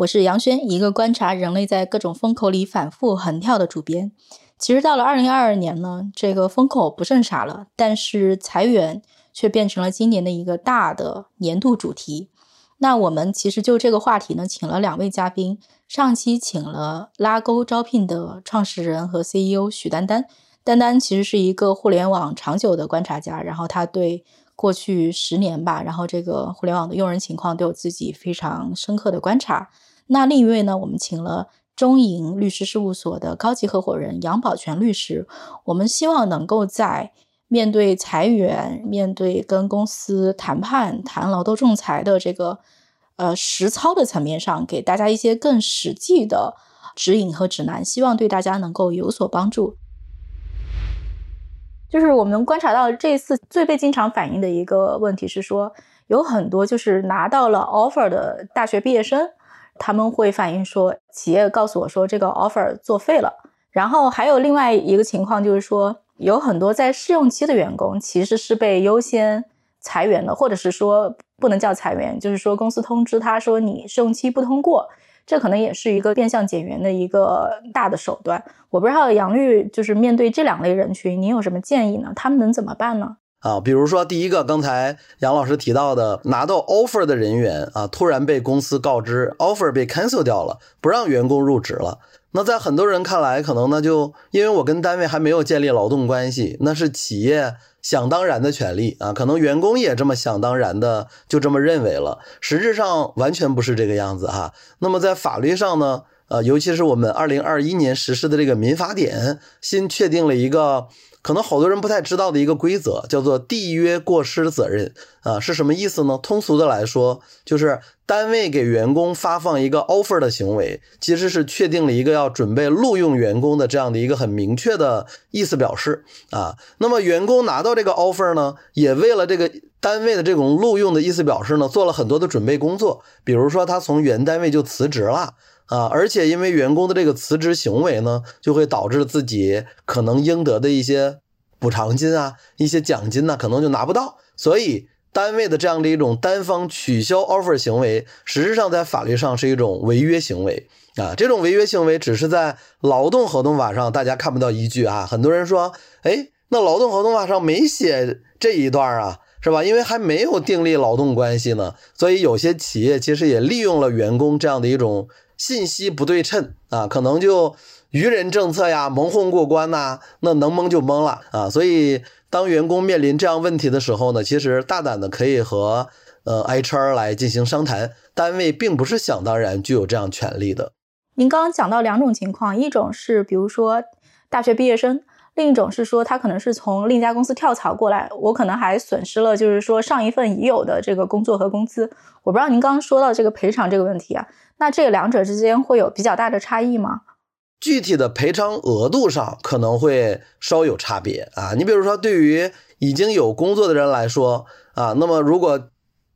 我是杨轩，一个观察人类在各种风口里反复横跳的主编。其实到了二零二二年呢，这个风口不剩啥了，但是裁员却变成了今年的一个大的年度主题。那我们其实就这个话题呢，请了两位嘉宾。上期请了拉钩招聘的创始人和 CEO 许丹丹，丹丹其实是一个互联网长久的观察家，然后他对过去十年吧，然后这个互联网的用人情况都有自己非常深刻的观察。那另一位呢？我们请了中银律师事务所的高级合伙人杨宝全律师。我们希望能够在面对裁员、面对跟公司谈判、谈劳动仲裁的这个呃实操的层面上，给大家一些更实际的指引和指南，希望对大家能够有所帮助。就是我们观察到这次最被经常反映的一个问题是说，有很多就是拿到了 offer 的大学毕业生。他们会反映说，企业告诉我说这个 offer 作废了。然后还有另外一个情况，就是说有很多在试用期的员工其实是被优先裁员的，或者是说不能叫裁员，就是说公司通知他说你试用期不通过，这可能也是一个变相减员的一个大的手段。我不知道杨律就是面对这两类人群，您有什么建议呢？他们能怎么办呢？啊，比如说第一个，刚才杨老师提到的，拿到 offer 的人员啊，突然被公司告知 offer 被 cancel 掉了，不让员工入职了。那在很多人看来，可能呢就因为我跟单位还没有建立劳动关系，那是企业想当然的权利啊，可能员工也这么想当然的就这么认为了。实质上完全不是这个样子哈。那么在法律上呢，呃，尤其是我们二零二一年实施的这个民法典，新确定了一个。可能好多人不太知道的一个规则，叫做缔约过失责任啊，是什么意思呢？通俗的来说，就是单位给员工发放一个 offer 的行为，其实是确定了一个要准备录用员工的这样的一个很明确的意思表示啊。那么员工拿到这个 offer 呢，也为了这个单位的这种录用的意思表示呢，做了很多的准备工作，比如说他从原单位就辞职了。啊，而且因为员工的这个辞职行为呢，就会导致自己可能应得的一些补偿金啊、一些奖金呢，可能就拿不到。所以，单位的这样的一种单方取消 offer 行为，实质上在法律上是一种违约行为啊。这种违约行为只是在劳动合同法上大家看不到依据啊。很多人说，哎，那劳动合同法上没写这一段啊，是吧？因为还没有订立劳动关系呢，所以有些企业其实也利用了员工这样的一种。信息不对称啊，可能就愚人政策呀，蒙混过关呐，那能蒙就蒙了啊。所以，当员工面临这样问题的时候呢，其实大胆的可以和呃 HR 来进行商谈，单位并不是想当然具有这样权利的。您刚刚讲到两种情况，一种是比如说大学毕业生。另一种是说，他可能是从另一家公司跳槽过来，我可能还损失了，就是说上一份已有的这个工作和工资。我不知道您刚刚说到这个赔偿这个问题啊，那这两者之间会有比较大的差异吗？具体的赔偿额度上可能会稍有差别啊。你比如说，对于已经有工作的人来说啊，那么如果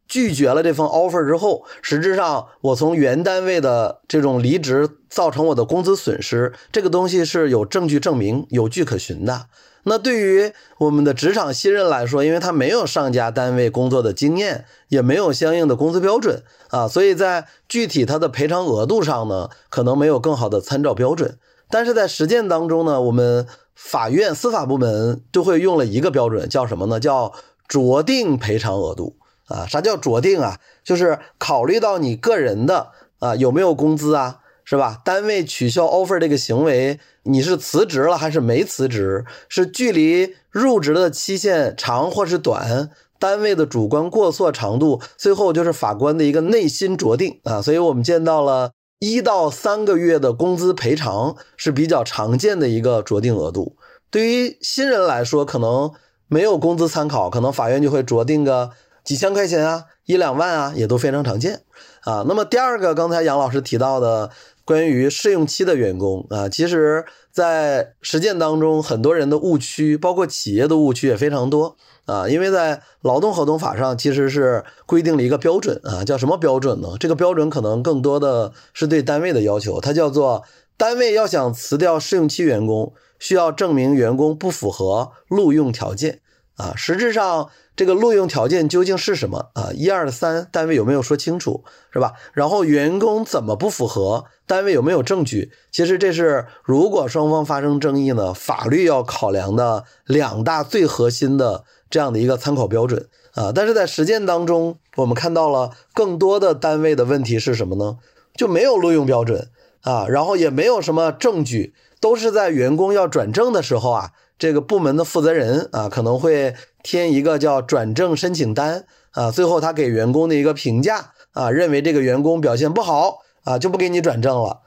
拒绝了这份 offer 之后，实质上我从原单位的这种离职造成我的工资损失，这个东西是有证据证明、有据可循的。那对于我们的职场新人来说，因为他没有上家单位工作的经验，也没有相应的工资标准啊，所以在具体他的赔偿额度上呢，可能没有更好的参照标准。但是在实践当中呢，我们法院司法部门就会用了一个标准，叫什么呢？叫酌定赔偿额度。啊，啥叫酌定啊？就是考虑到你个人的啊有没有工资啊，是吧？单位取消 offer 这个行为，你是辞职了还是没辞职？是距离入职的期限长或是短？单位的主观过错长度，最后就是法官的一个内心酌定啊。所以我们见到了一到三个月的工资赔偿是比较常见的一个酌定额度。对于新人来说，可能没有工资参考，可能法院就会酌定个。几千块钱啊，一两万啊，也都非常常见啊。那么第二个，刚才杨老师提到的，关于试用期的员工啊，其实，在实践当中，很多人的误区，包括企业的误区也非常多啊。因为在劳动合同法上，其实是规定了一个标准啊，叫什么标准呢？这个标准可能更多的是对单位的要求，它叫做单位要想辞掉试用期员工，需要证明员工不符合录用条件啊。实质上，这个录用条件究竟是什么啊？一二三，单位有没有说清楚，是吧？然后员工怎么不符合？单位有没有证据？其实这是如果双方发生争议呢，法律要考量的两大最核心的这样的一个参考标准啊。但是在实践当中，我们看到了更多的单位的问题是什么呢？就没有录用标准啊，然后也没有什么证据，都是在员工要转正的时候啊，这个部门的负责人啊可能会。填一个叫转正申请单啊，最后他给员工的一个评价啊，认为这个员工表现不好啊，就不给你转正了。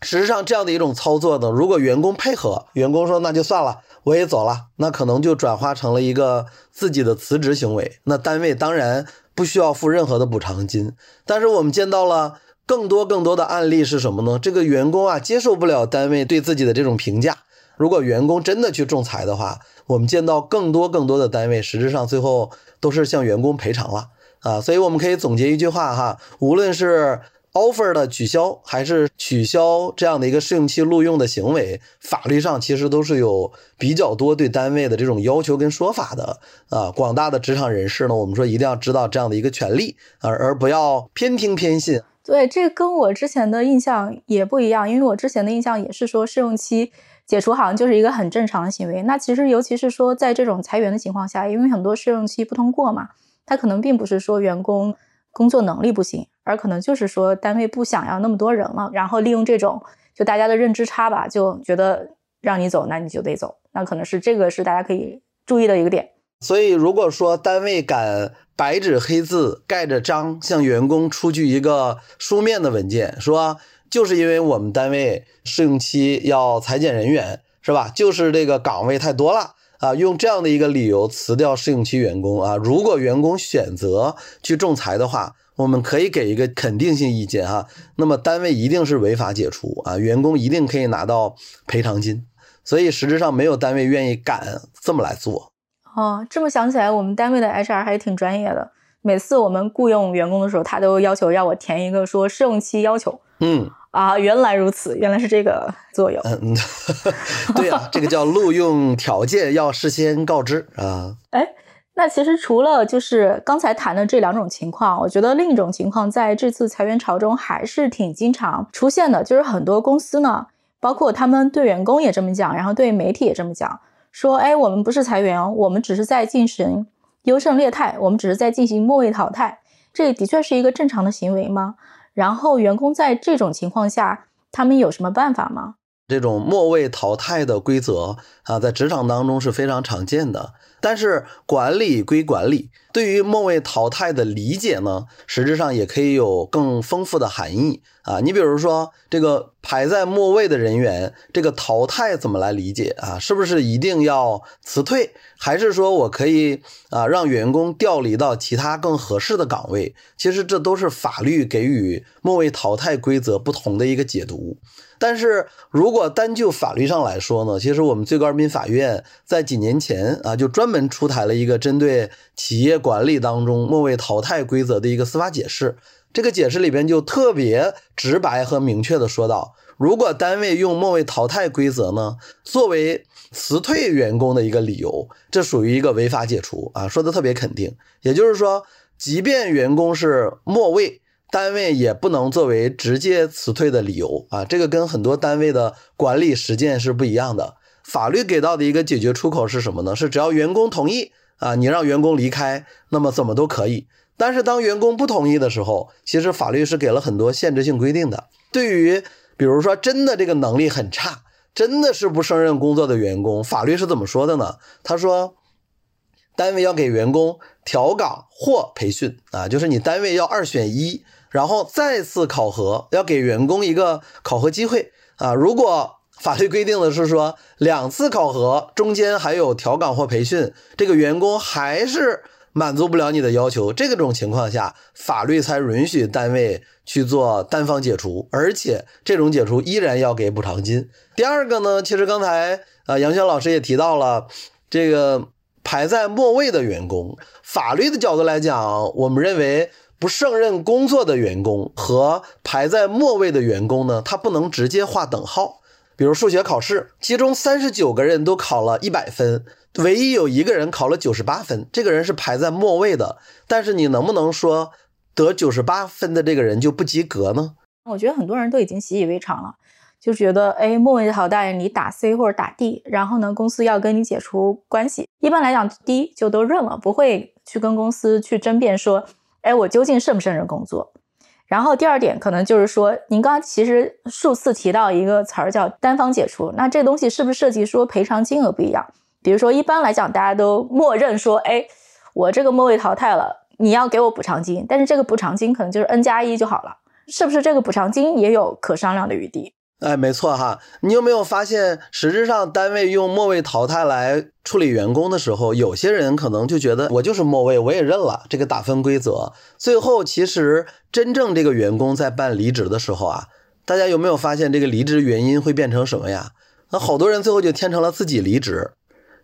实际上这样的一种操作呢，如果员工配合，员工说那就算了，我也走了，那可能就转化成了一个自己的辞职行为。那单位当然不需要付任何的补偿金。但是我们见到了更多更多的案例是什么呢？这个员工啊接受不了单位对自己的这种评价。如果员工真的去仲裁的话，我们见到更多更多的单位，实质上最后都是向员工赔偿了啊，所以我们可以总结一句话哈，无论是 offer 的取消，还是取消这样的一个试用期录用的行为，法律上其实都是有比较多对单位的这种要求跟说法的啊。广大的职场人士呢，我们说一定要知道这样的一个权利，而而不要偏听偏信。对，这跟我之前的印象也不一样，因为我之前的印象也是说试用期。解除好像就是一个很正常的行为。那其实，尤其是说在这种裁员的情况下，因为很多试用期不通过嘛，他可能并不是说员工工作能力不行，而可能就是说单位不想要那么多人了，然后利用这种就大家的认知差吧，就觉得让你走，那你就得走。那可能是这个是大家可以注意的一个点。所以，如果说单位敢白纸黑字盖着章向员工出具一个书面的文件，说。就是因为我们单位试用期要裁减人员，是吧？就是这个岗位太多了啊，用这样的一个理由辞掉试用期员工啊。如果员工选择去仲裁的话，我们可以给一个肯定性意见哈。那么单位一定是违法解除啊，员工一定可以拿到赔偿金。所以实质上没有单位愿意敢这么来做。哦，这么想起来，我们单位的 HR 还挺专业的。每次我们雇佣员工的时候，他都要求要我填一个说试用期要求。嗯。啊，原来如此，原来是这个作用。嗯，对啊，这个叫录用条件要事先告知啊。哎，那其实除了就是刚才谈的这两种情况，我觉得另一种情况在这次裁员潮中还是挺经常出现的，就是很多公司呢，包括他们对员工也这么讲，然后对媒体也这么讲，说，哎，我们不是裁员，我们只是在进行优胜劣汰，我们只是在进行末位淘汰，这的确是一个正常的行为吗？然后，员工在这种情况下，他们有什么办法吗？这种末位淘汰的规则啊，在职场当中是非常常见的。但是管理归管理，对于末位淘汰的理解呢，实质上也可以有更丰富的含义啊。你比如说，这个排在末位的人员，这个淘汰怎么来理解啊？是不是一定要辞退，还是说我可以啊让员工调离到其他更合适的岗位？其实这都是法律给予末位淘汰规则不同的一个解读。但是如果单就法律上来说呢，其实我们最高人民法院在几年前啊，就专门出台了一个针对企业管理当中末位淘汰规则的一个司法解释。这个解释里边就特别直白和明确的说到，如果单位用末位淘汰规则呢作为辞退员工的一个理由，这属于一个违法解除啊，说的特别肯定。也就是说，即便员工是末位。单位也不能作为直接辞退的理由啊，这个跟很多单位的管理实践是不一样的。法律给到的一个解决出口是什么呢？是只要员工同意啊，你让员工离开，那么怎么都可以。但是当员工不同意的时候，其实法律是给了很多限制性规定的。对于比如说真的这个能力很差，真的是不胜任工作的员工，法律是怎么说的呢？他说，单位要给员工调岗或培训啊，就是你单位要二选一。然后再次考核，要给员工一个考核机会啊！如果法律规定的是说两次考核中间还有调岗或培训，这个员工还是满足不了你的要求，这种情况下，法律才允许单位去做单方解除，而且这种解除依然要给补偿金。第二个呢，其实刚才啊杨轩老师也提到了这个排在末位的员工，法律的角度来讲，我们认为不胜任工作的员工和排在末位的员工呢，他不能直接划等号。比如数学考试，其中三十九个人都考了一百分，唯一有一个人考了九十八分，这个人是排在末位的。但是你能不能说得九十八分的这个人就不及格呢？我觉得很多人都已经习以为常了，就觉得哎，末位淘汰你打 C 或者打 D，然后呢，公司要跟你解除关系。一般来讲，D 就都认了，不会去跟公司去争辩说，哎，我究竟胜不胜任工作。然后第二点可能就是说，您刚刚其实数次提到一个词儿叫单方解除，那这东西是不是涉及说赔偿金额不一样？比如说一般来讲，大家都默认说，哎，我这个末位淘汰了，你要给我补偿金，但是这个补偿金可能就是 n 加一就好了，是不是这个补偿金也有可商量的余地？哎，没错哈，你有没有发现，实质上单位用末位淘汰来处理员工的时候，有些人可能就觉得我就是末位，我也认了这个打分规则。最后，其实真正这个员工在办离职的时候啊，大家有没有发现这个离职原因会变成什么呀？那好多人最后就填成了自己离职。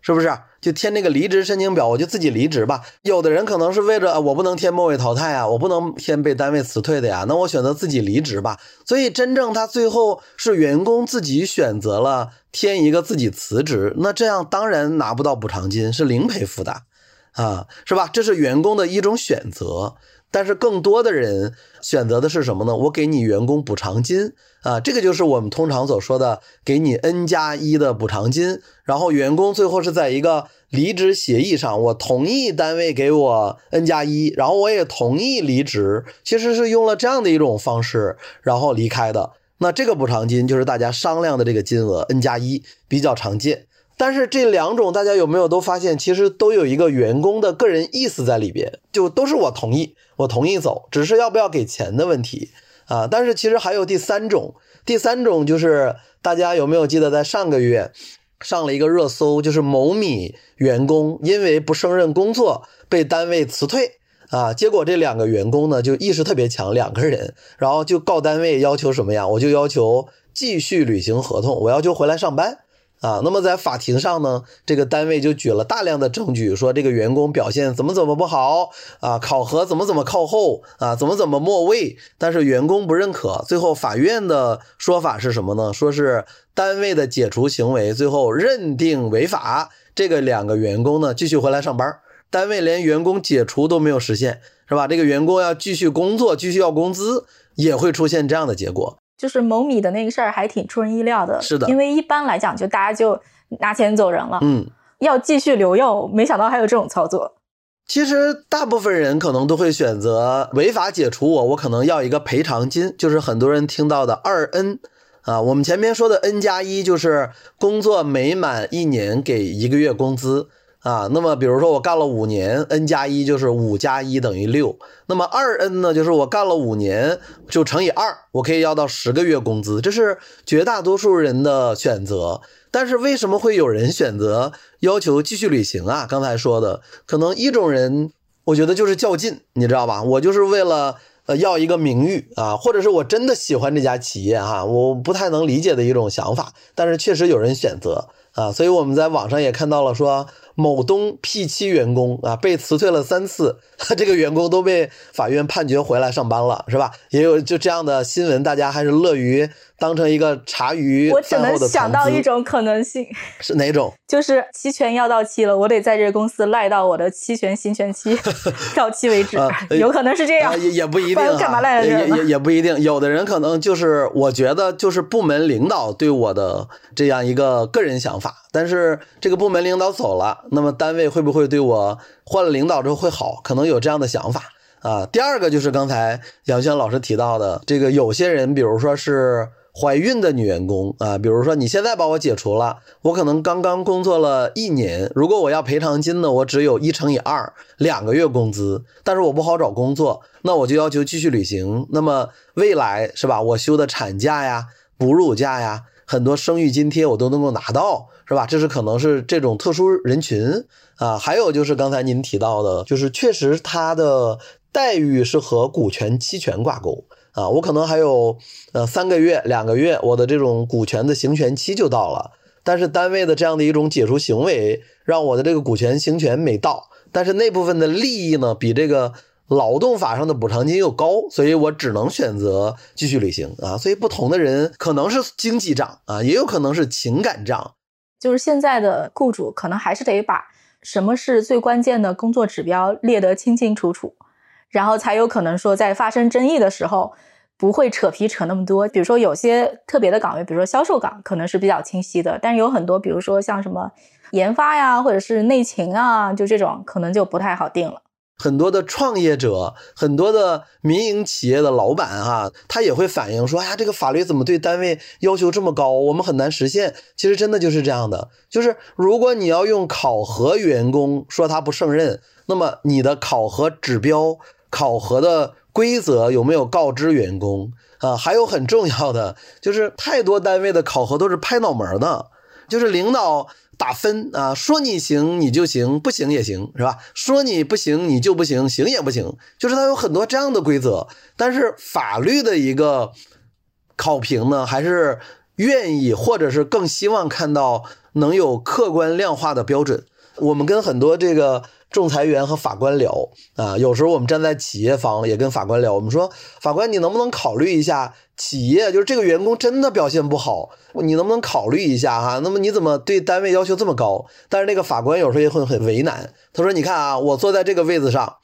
是不是就填那个离职申请表，我就自己离职吧？有的人可能是为了我不能填末位淘汰啊，我不能填被单位辞退的呀，那我选择自己离职吧。所以真正他最后是员工自己选择了填一个自己辞职，那这样当然拿不到补偿金，是零赔付的，啊，是吧？这是员工的一种选择。但是更多的人选择的是什么呢？我给你员工补偿金啊，这个就是我们通常所说的给你 n 加一的补偿金。然后员工最后是在一个离职协议上，我同意单位给我 n 加一，然后我也同意离职，其实是用了这样的一种方式，然后离开的。那这个补偿金就是大家商量的这个金额 n 加一，比较常见。但是这两种大家有没有都发现，其实都有一个员工的个人意思在里边，就都是我同意，我同意走，只是要不要给钱的问题啊。但是其实还有第三种，第三种就是大家有没有记得在上个月上了一个热搜，就是某米员工因为不胜任工作被单位辞退啊，结果这两个员工呢就意识特别强，两个人，然后就告单位要求什么呀？我就要求继续履行合同，我要求回来上班。啊，那么在法庭上呢，这个单位就举了大量的证据，说这个员工表现怎么怎么不好啊，考核怎么怎么靠后啊，怎么怎么末位，但是员工不认可。最后法院的说法是什么呢？说是单位的解除行为最后认定违法，这个两个员工呢继续回来上班，单位连员工解除都没有实现，是吧？这个员工要继续工作，继续要工资，也会出现这样的结果。就是某米的那个事儿还挺出人意料的，是的，因为一般来讲就大家就拿钱走人了，嗯，要继续留用，没想到还有这种操作。其实大部分人可能都会选择违法解除我，我可能要一个赔偿金，就是很多人听到的二 N 啊。我们前面说的 N 加一就是工作每满一年给一个月工资。啊，那么比如说我干了五年，n 加一就是五加一等于六。那么二 n 呢，就是我干了五年就乘以二，我可以要到十个月工资，这是绝大多数人的选择。但是为什么会有人选择要求继续履行啊？刚才说的，可能一种人，我觉得就是较劲，你知道吧？我就是为了呃要一个名誉啊，或者是我真的喜欢这家企业哈，我不太能理解的一种想法。但是确实有人选择啊，所以我们在网上也看到了说。某东 P 七员工啊，被辞退了三次，这个员工都被法院判决回来上班了，是吧？也有就这样的新闻，大家还是乐于。当成一个茶余我只能想到一种可能性，是哪种？就是期权要到期了，我得在这个公司赖到我的期权行权期到期为止，有可能是这样，也也不一定。干嘛赖在这？也也不一定。有的人可能就是，我觉得就是部门领导对我的这样一个个人想法，但是这个部门领导走了，那么单位会不会对我换了领导之后会好？可能有这样的想法啊。第二个就是刚才杨轩老师提到的，这个有些人，比如说是。怀孕的女员工啊，比如说你现在把我解除了，我可能刚刚工作了一年，如果我要赔偿金呢，我只有一乘以二，两个月工资，但是我不好找工作，那我就要求继续履行。那么未来是吧，我休的产假呀、哺乳假呀，很多生育津贴我都能够拿到，是吧？这是可能是这种特殊人群啊。还有就是刚才您提到的，就是确实他的待遇是和股权期权挂钩。啊，我可能还有呃三个月、两个月，我的这种股权的行权期就到了。但是单位的这样的一种解除行为，让我的这个股权行权没到，但是那部分的利益呢，比这个劳动法上的补偿金又高，所以我只能选择继续履行啊。所以不同的人可能是经济账啊，也有可能是情感账。就是现在的雇主可能还是得把什么是最关键的工作指标列得清清楚楚，然后才有可能说在发生争议的时候。不会扯皮扯那么多，比如说有些特别的岗位，比如说销售岗，可能是比较清晰的。但是有很多，比如说像什么研发呀，或者是内勤啊，就这种可能就不太好定了。很多的创业者，很多的民营企业的老板哈，他也会反映说：“哎呀，这个法律怎么对单位要求这么高？我们很难实现。”其实真的就是这样的，就是如果你要用考核员工说他不胜任，那么你的考核指标、考核的。规则有没有告知员工啊？还有很重要的就是，太多单位的考核都是拍脑门的，就是领导打分啊，说你行你就行，不行也行，是吧？说你不行你就不行，行也不行，就是他有很多这样的规则。但是法律的一个考评呢，还是愿意或者是更希望看到能有客观量化的标准。我们跟很多这个。仲裁员和法官聊啊，有时候我们站在企业方也跟法官聊。我们说，法官你能不能考虑一下，企业就是这个员工真的表现不好，你能不能考虑一下哈？那么你怎么对单位要求这么高？但是那个法官有时候也会很为难。他说：“你看啊，我坐在这个位子上，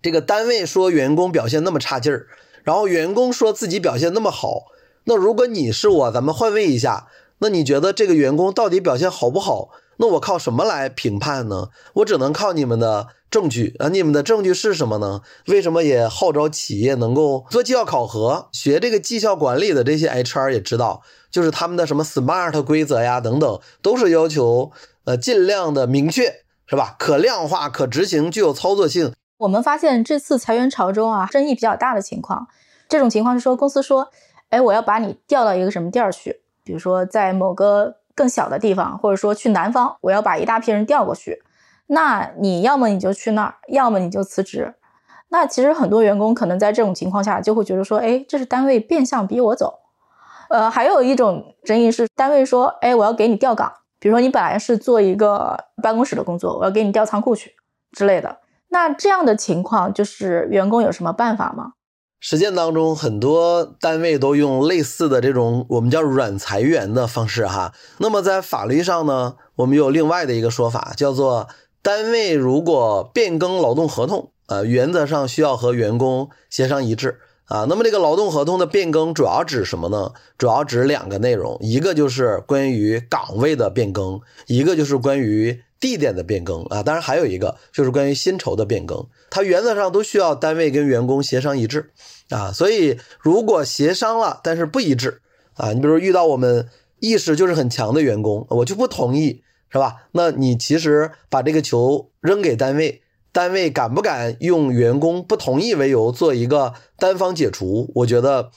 这个单位说员工表现那么差劲儿，然后员工说自己表现那么好。那如果你是我，咱们换位一下，那你觉得这个员工到底表现好不好？”那我靠什么来评判呢？我只能靠你们的证据啊！你们的证据是什么呢？为什么也号召企业能够做绩效考核？学这个绩效管理的这些 HR 也知道，就是他们的什么 SMART 规则呀等等，都是要求呃尽量的明确，是吧？可量化、可执行、具有操作性。我们发现这次裁员潮中啊，争议比较大的情况，这种情况是说公司说，哎，我要把你调到一个什么地儿去？比如说在某个。更小的地方，或者说去南方，我要把一大批人调过去，那你要么你就去那儿，要么你就辞职。那其实很多员工可能在这种情况下就会觉得说，哎，这是单位变相逼我走。呃，还有一种争议是，单位说，哎，我要给你调岗，比如说你本来是做一个办公室的工作，我要给你调仓库去之类的。那这样的情况，就是员工有什么办法吗？实践当中，很多单位都用类似的这种我们叫软裁员的方式哈。那么在法律上呢，我们有另外的一个说法，叫做单位如果变更劳动合同，呃，原则上需要和员工协商一致啊。那么这个劳动合同的变更主要指什么呢？主要指两个内容，一个就是关于岗位的变更，一个就是关于。地点的变更啊，当然还有一个就是关于薪酬的变更，它原则上都需要单位跟员工协商一致啊。所以如果协商了，但是不一致啊，你比如遇到我们意识就是很强的员工，我就不同意，是吧？那你其实把这个球扔给单位，单位敢不敢用员工不同意为由做一个单方解除？我觉得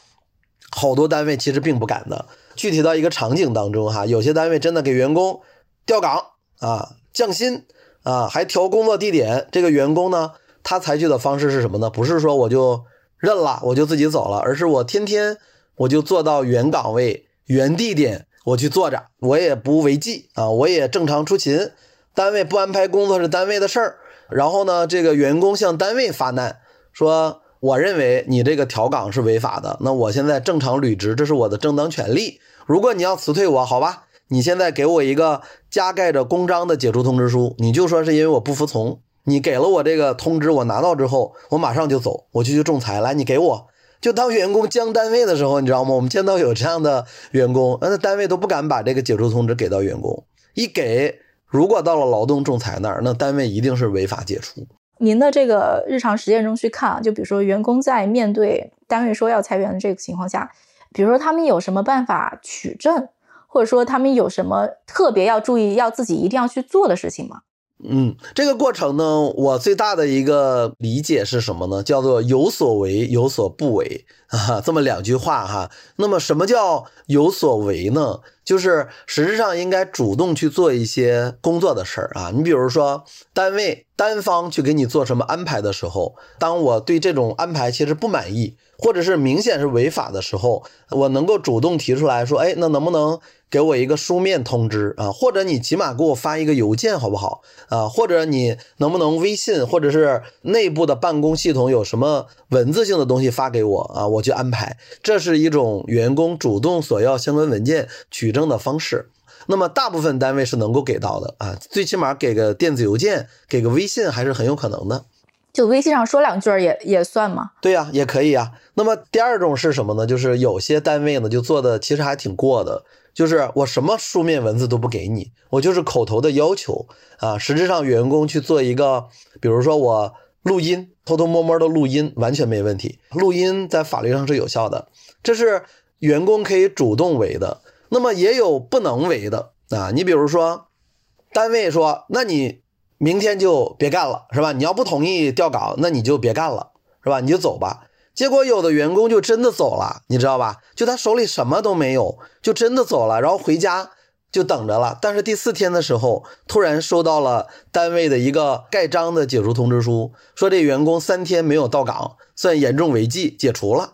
好多单位其实并不敢的。具体到一个场景当中哈，有些单位真的给员工调岗啊。降薪啊，还调工作地点。这个员工呢，他采取的方式是什么呢？不是说我就认了，我就自己走了，而是我天天我就做到原岗位、原地点，我去坐着，我也不违纪啊，我也正常出勤。单位不安排工作是单位的事儿。然后呢，这个员工向单位发难，说我认为你这个调岗是违法的，那我现在正常履职，这是我的正当权利。如果你要辞退我，好吧。你现在给我一个加盖着公章的解除通知书，你就说是因为我不服从，你给了我这个通知，我拿到之后，我马上就走，我就去仲裁。来，你给我，就当员工将单位的时候，你知道吗？我们见到有这样的员工，那单位都不敢把这个解除通知给到员工，一给，如果到了劳动仲裁那儿，那单位一定是违法解除。您的这个日常实践中去看，就比如说员工在面对单位说要裁员的这个情况下，比如说他们有什么办法取证？或者说他们有什么特别要注意、要自己一定要去做的事情吗？嗯，这个过程呢，我最大的一个理解是什么呢？叫做有所为，有所不为啊，这么两句话哈。那么什么叫有所为呢？就是实质上应该主动去做一些工作的事儿啊。你比如说，单位单方去给你做什么安排的时候，当我对这种安排其实不满意，或者是明显是违法的时候，我能够主动提出来说，哎，那能不能？给我一个书面通知啊，或者你起码给我发一个邮件好不好啊？或者你能不能微信，或者是内部的办公系统有什么文字性的东西发给我啊？我去安排，这是一种员工主动索要相关文件取证的方式。那么大部分单位是能够给到的啊，最起码给个电子邮件，给个微信还是很有可能的。就微信上说两句也也算吗？对呀，也可以啊。那么第二种是什么呢？就是有些单位呢就做的其实还挺过的。就是我什么书面文字都不给你，我就是口头的要求啊。实质上，员工去做一个，比如说我录音，偷偷摸摸的录音，完全没问题。录音在法律上是有效的，这是员工可以主动为的。那么也有不能为的啊。你比如说，单位说，那你明天就别干了，是吧？你要不同意调岗，那你就别干了，是吧？你就走吧。结果有的员工就真的走了，你知道吧？就他手里什么都没有，就真的走了，然后回家就等着了。但是第四天的时候，突然收到了单位的一个盖章的解除通知书，说这员工三天没有到岗，算严重违纪，解除了。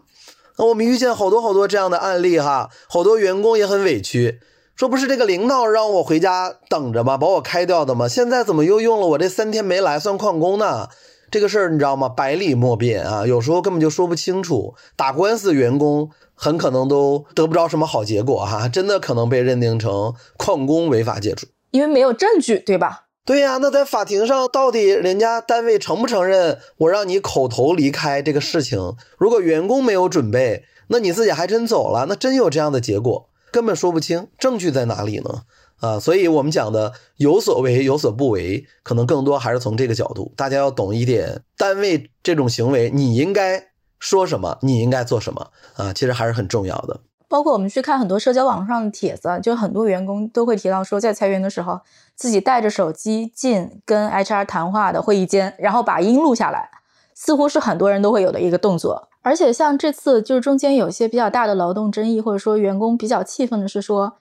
那我们遇见好多好多这样的案例哈，好多员工也很委屈，说不是这个领导让我回家等着吗？把我开掉的吗？现在怎么又用了我这三天没来算旷工呢？这个事儿你知道吗？百里莫辩啊，有时候根本就说不清楚。打官司，员工很可能都得不着什么好结果哈，真的可能被认定成旷工违法解除，因为没有证据，对吧？对呀，那在法庭上到底人家单位承不承认我让你口头离开这个事情？如果员工没有准备，那你自己还真走了，那真有这样的结果，根本说不清，证据在哪里呢？啊，所以我们讲的有所为有所不为，可能更多还是从这个角度，大家要懂一点，单位这种行为，你应该说什么，你应该做什么啊，其实还是很重要的。包括我们去看很多社交网上的帖子，就很多员工都会提到说，在裁员的时候，自己带着手机进跟 HR 谈话的会议间，然后把音录下来，似乎是很多人都会有的一个动作。而且像这次就是中间有些比较大的劳动争议，或者说员工比较气愤的是说。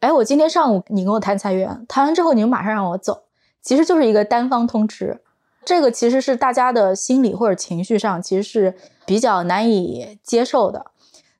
哎，我今天上午你跟我谈裁员，谈完之后你就马上让我走，其实就是一个单方通知，这个其实是大家的心理或者情绪上其实是比较难以接受的。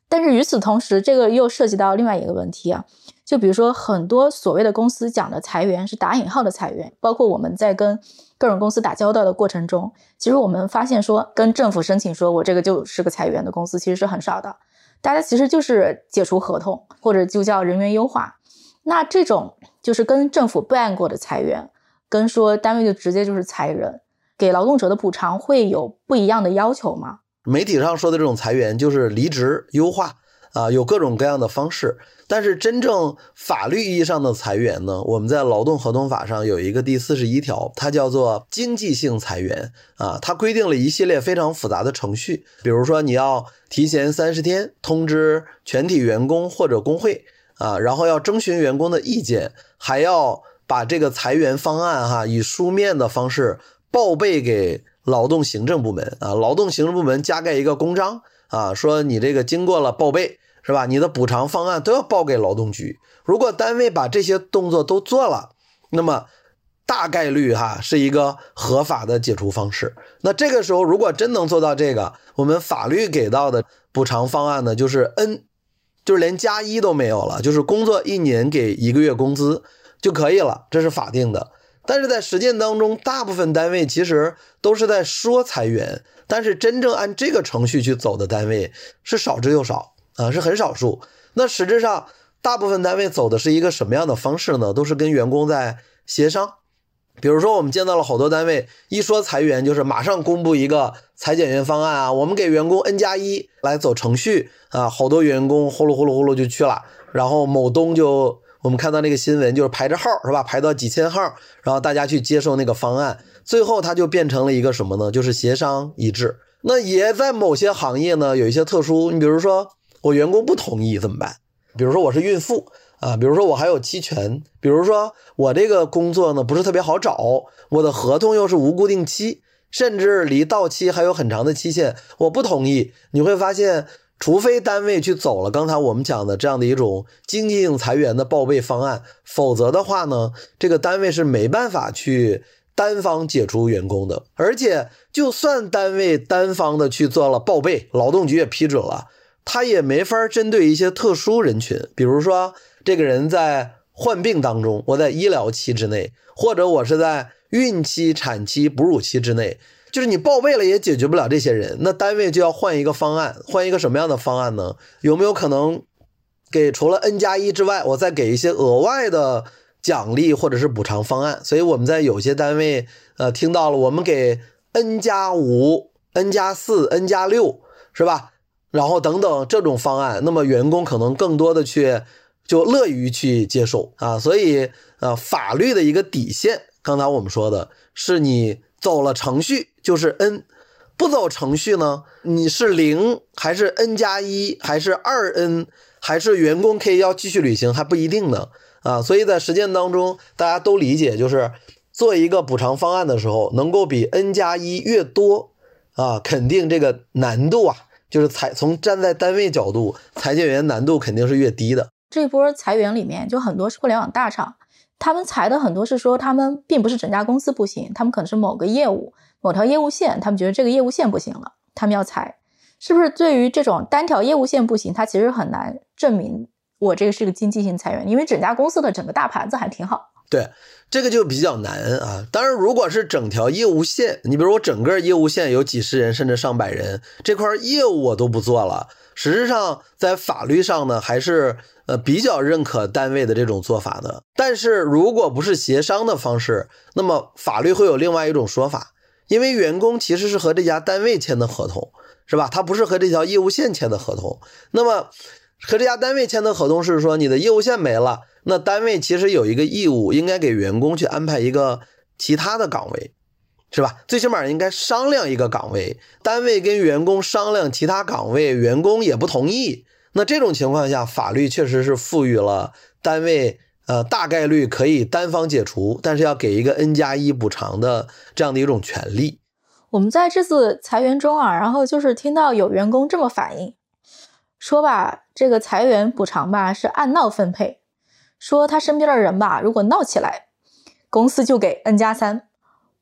但是与此同时，这个又涉及到另外一个问题啊，就比如说很多所谓的公司讲的裁员是打引号的裁员，包括我们在跟各种公司打交道的过程中，其实我们发现说跟政府申请说我这个就是个裁员的公司其实是很少的，大家其实就是解除合同或者就叫人员优化。那这种就是跟政府备案过的裁员，跟说单位就直接就是裁人，给劳动者的补偿会有不一样的要求吗？媒体上说的这种裁员就是离职优化啊，有各种各样的方式。但是真正法律意义上的裁员呢，我们在劳动合同法上有一个第四十一条，它叫做经济性裁员啊，它规定了一系列非常复杂的程序，比如说你要提前三十天通知全体员工或者工会。啊，然后要征询员工的意见，还要把这个裁员方案哈以书面的方式报备给劳动行政部门啊，劳动行政部门加盖一个公章啊，说你这个经过了报备是吧？你的补偿方案都要报给劳动局。如果单位把这些动作都做了，那么大概率哈是一个合法的解除方式。那这个时候如果真能做到这个，我们法律给到的补偿方案呢，就是 N。就是连加一都没有了，就是工作一年给一个月工资就可以了，这是法定的。但是在实践当中，大部分单位其实都是在说裁员，但是真正按这个程序去走的单位是少之又少啊，是很少数。那实质上，大部分单位走的是一个什么样的方式呢？都是跟员工在协商。比如说，我们见到了好多单位，一说裁员就是马上公布一个裁减员方案啊，我们给员工 N 加一来走程序啊，好多员工呼噜呼噜呼噜就去了，然后某东就我们看到那个新闻，就是排着号是吧，排到几千号，然后大家去接受那个方案，最后它就变成了一个什么呢？就是协商一致。那也在某些行业呢，有一些特殊，你比如说我员工不同意怎么办？比如说我是孕妇。啊，比如说我还有期权，比如说我这个工作呢不是特别好找，我的合同又是无固定期，甚至离到期还有很长的期限，我不同意。你会发现，除非单位去走了刚才我们讲的这样的一种经济性裁员的报备方案，否则的话呢，这个单位是没办法去单方解除员工的。而且，就算单位单方的去做了报备，劳动局也批准了，他也没法针对一些特殊人群，比如说这个人在患病当中，我在医疗期之内，或者我是在孕期、产期、哺乳期之内。就是你报备了也解决不了这些人，那单位就要换一个方案，换一个什么样的方案呢？有没有可能给除了 N 加一之外，我再给一些额外的奖励或者是补偿方案？所以我们在有些单位呃听到了，我们给 N 加五、N 加四、N 加六是吧？然后等等这种方案，那么员工可能更多的去就乐于去接受啊。所以呃，法律的一个底线，刚才我们说的是你。走了程序就是 n，不走程序呢？你是零还是 n 加一还是二 n，还是员工可以要继续履行还不一定呢？啊，所以在实践当中，大家都理解，就是做一个补偿方案的时候，能够比 n 加一越多啊，肯定这个难度啊，就是裁从站在单位角度，裁减员难度肯定是越低的。这波裁员里面，就很多是互联网大厂。他们裁的很多是说，他们并不是整家公司不行，他们可能是某个业务、某条业务线，他们觉得这个业务线不行了，他们要裁。是不是对于这种单条业务线不行，它其实很难证明我这个是个经济性裁员，因为整家公司的整个大盘子还挺好。对，这个就比较难啊。当然，如果是整条业务线，你比如我整个业务线有几十人甚至上百人，这块业务我都不做了，实质上在法律上呢，还是。呃，比较认可单位的这种做法的，但是如果不是协商的方式，那么法律会有另外一种说法，因为员工其实是和这家单位签的合同，是吧？他不是和这条业务线签的合同。那么和这家单位签的合同是说，你的业务线没了，那单位其实有一个义务，应该给员工去安排一个其他的岗位，是吧？最起码应该商量一个岗位，单位跟员工商量其他岗位，员工也不同意。那这种情况下，法律确实是赋予了单位，呃，大概率可以单方解除，但是要给一个 N 加一补偿的这样的一种权利。我们在这次裁员中啊，然后就是听到有员工这么反映，说吧，这个裁员补偿吧是按闹分配，说他身边的人吧，如果闹起来，公司就给 N 加三，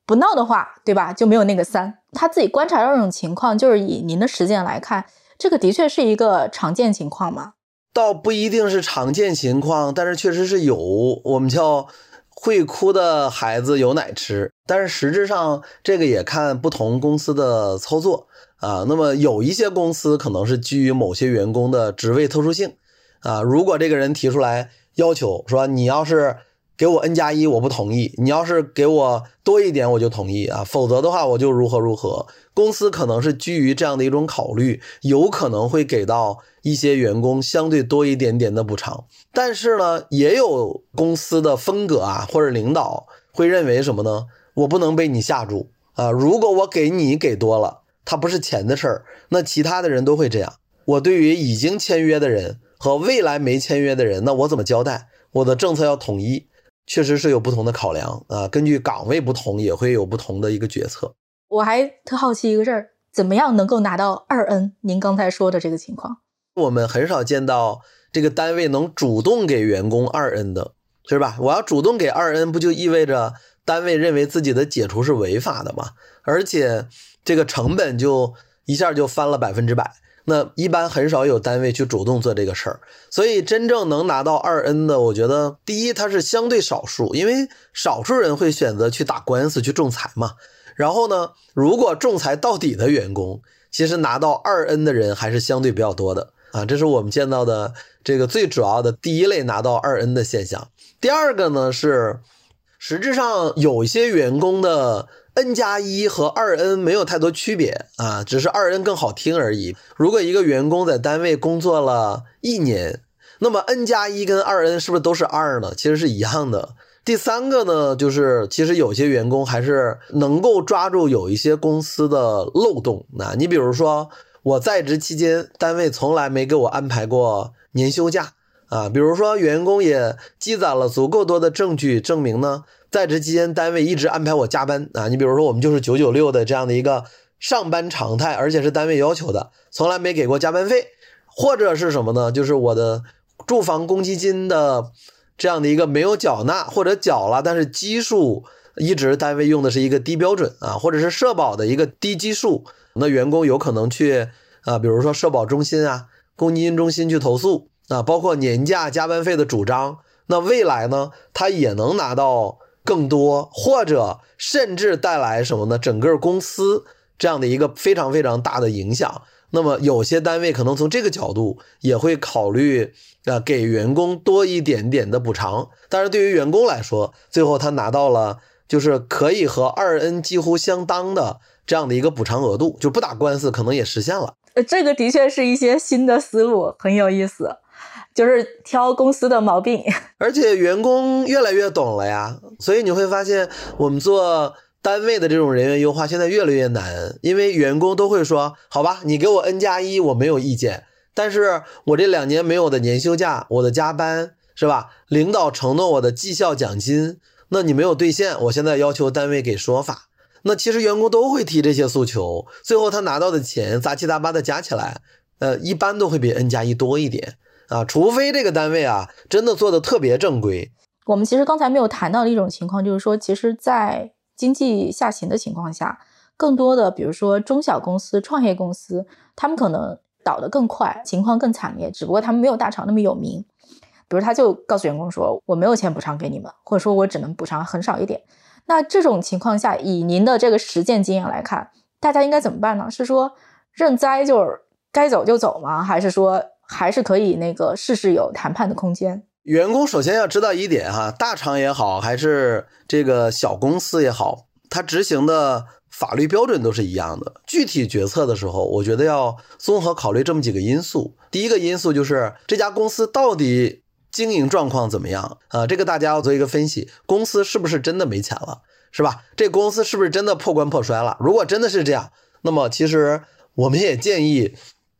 不闹的话，对吧，就没有那个三。他自己观察到这种情况，就是以您的实践来看。这个的确是一个常见情况吗？倒不一定是常见情况，但是确实是有。我们叫会哭的孩子有奶吃，但是实质上这个也看不同公司的操作啊。那么有一些公司可能是基于某些员工的职位特殊性啊，如果这个人提出来要求说你要是。给我 n 加一，我不同意。你要是给我多一点，我就同意啊。否则的话，我就如何如何。公司可能是基于这样的一种考虑，有可能会给到一些员工相对多一点点的补偿。但是呢，也有公司的风格啊，或者领导会认为什么呢？我不能被你吓住啊。如果我给你给多了，它不是钱的事儿，那其他的人都会这样。我对于已经签约的人和未来没签约的人，那我怎么交代？我的政策要统一。确实是有不同的考量啊，根据岗位不同，也会有不同的一个决策。我还特好奇一个事儿，怎么样能够拿到二 N？您刚才说的这个情况，我们很少见到这个单位能主动给员工二 N 的，是吧？我要主动给二 N，不就意味着单位认为自己的解除是违法的吗？而且这个成本就一下就翻了百分之百。那一般很少有单位去主动做这个事儿，所以真正能拿到二 N 的，我觉得第一它是相对少数，因为少数人会选择去打官司去仲裁嘛。然后呢，如果仲裁到底的员工，其实拿到二 N 的人还是相对比较多的啊。这是我们见到的这个最主要的第一类拿到二 N 的现象。第二个呢是，实质上有一些员工的。N 加一和二 N 没有太多区别啊，只是二 N 更好听而已。如果一个员工在单位工作了一年，那么 N 加一跟二 N 是不是都是二呢？其实是一样的。第三个呢，就是其实有些员工还是能够抓住有一些公司的漏洞。那你比如说我在职期间，单位从来没给我安排过年休假啊。比如说员工也积攒了足够多的证据证明呢。在职期间，单位一直安排我加班啊！你比如说，我们就是九九六的这样的一个上班常态，而且是单位要求的，从来没给过加班费。或者是什么呢？就是我的住房公积金的这样的一个没有缴纳，或者缴了，但是基数一直单位用的是一个低标准啊，或者是社保的一个低基数，那员工有可能去啊，比如说社保中心啊、公积金中心去投诉啊，包括年假、加班费的主张，那未来呢，他也能拿到更多，或者甚至带来什么呢？整个公司这样的一个非常非常大的影响。那么有些单位可能从这个角度也会考虑，呃，给员工多一点点的补偿。但是对于员工来说，最后他拿到了就是可以和二 N 几乎相当的这样的一个补偿额度，就不打官司可能也实现了。呃，这个的确是一些新的思路，很有意思，就是挑公司的毛病。而且员工越来越懂了呀，所以你会发现我们做。单位的这种人员优化现在越来越难，因为员工都会说：“好吧，你给我 N 加一，我没有意见。但是我这两年没有的年休假，我的加班是吧？领导承诺我的绩效奖金，那你没有兑现，我现在要求单位给说法。那其实员工都会提这些诉求，最后他拿到的钱杂七杂八的加起来，呃，一般都会比 N 加一多一点啊，除非这个单位啊真的做的特别正规。我们其实刚才没有谈到的一种情况，就是说，其实，在经济下行的情况下，更多的比如说中小公司、创业公司，他们可能倒得更快，情况更惨烈。只不过他们没有大厂那么有名。比如他就告诉员工说：“我没有钱补偿给你们，或者说我只能补偿很少一点。”那这种情况下，以您的这个实践经验来看，大家应该怎么办呢？是说认栽就是该走就走吗？还是说还是可以那个事事有谈判的空间？员工首先要知道一点哈，大厂也好，还是这个小公司也好，它执行的法律标准都是一样的。具体决策的时候，我觉得要综合考虑这么几个因素。第一个因素就是这家公司到底经营状况怎么样啊？这个大家要做一个分析，公司是不是真的没钱了，是吧？这公司是不是真的破罐破摔了？如果真的是这样，那么其实我们也建议，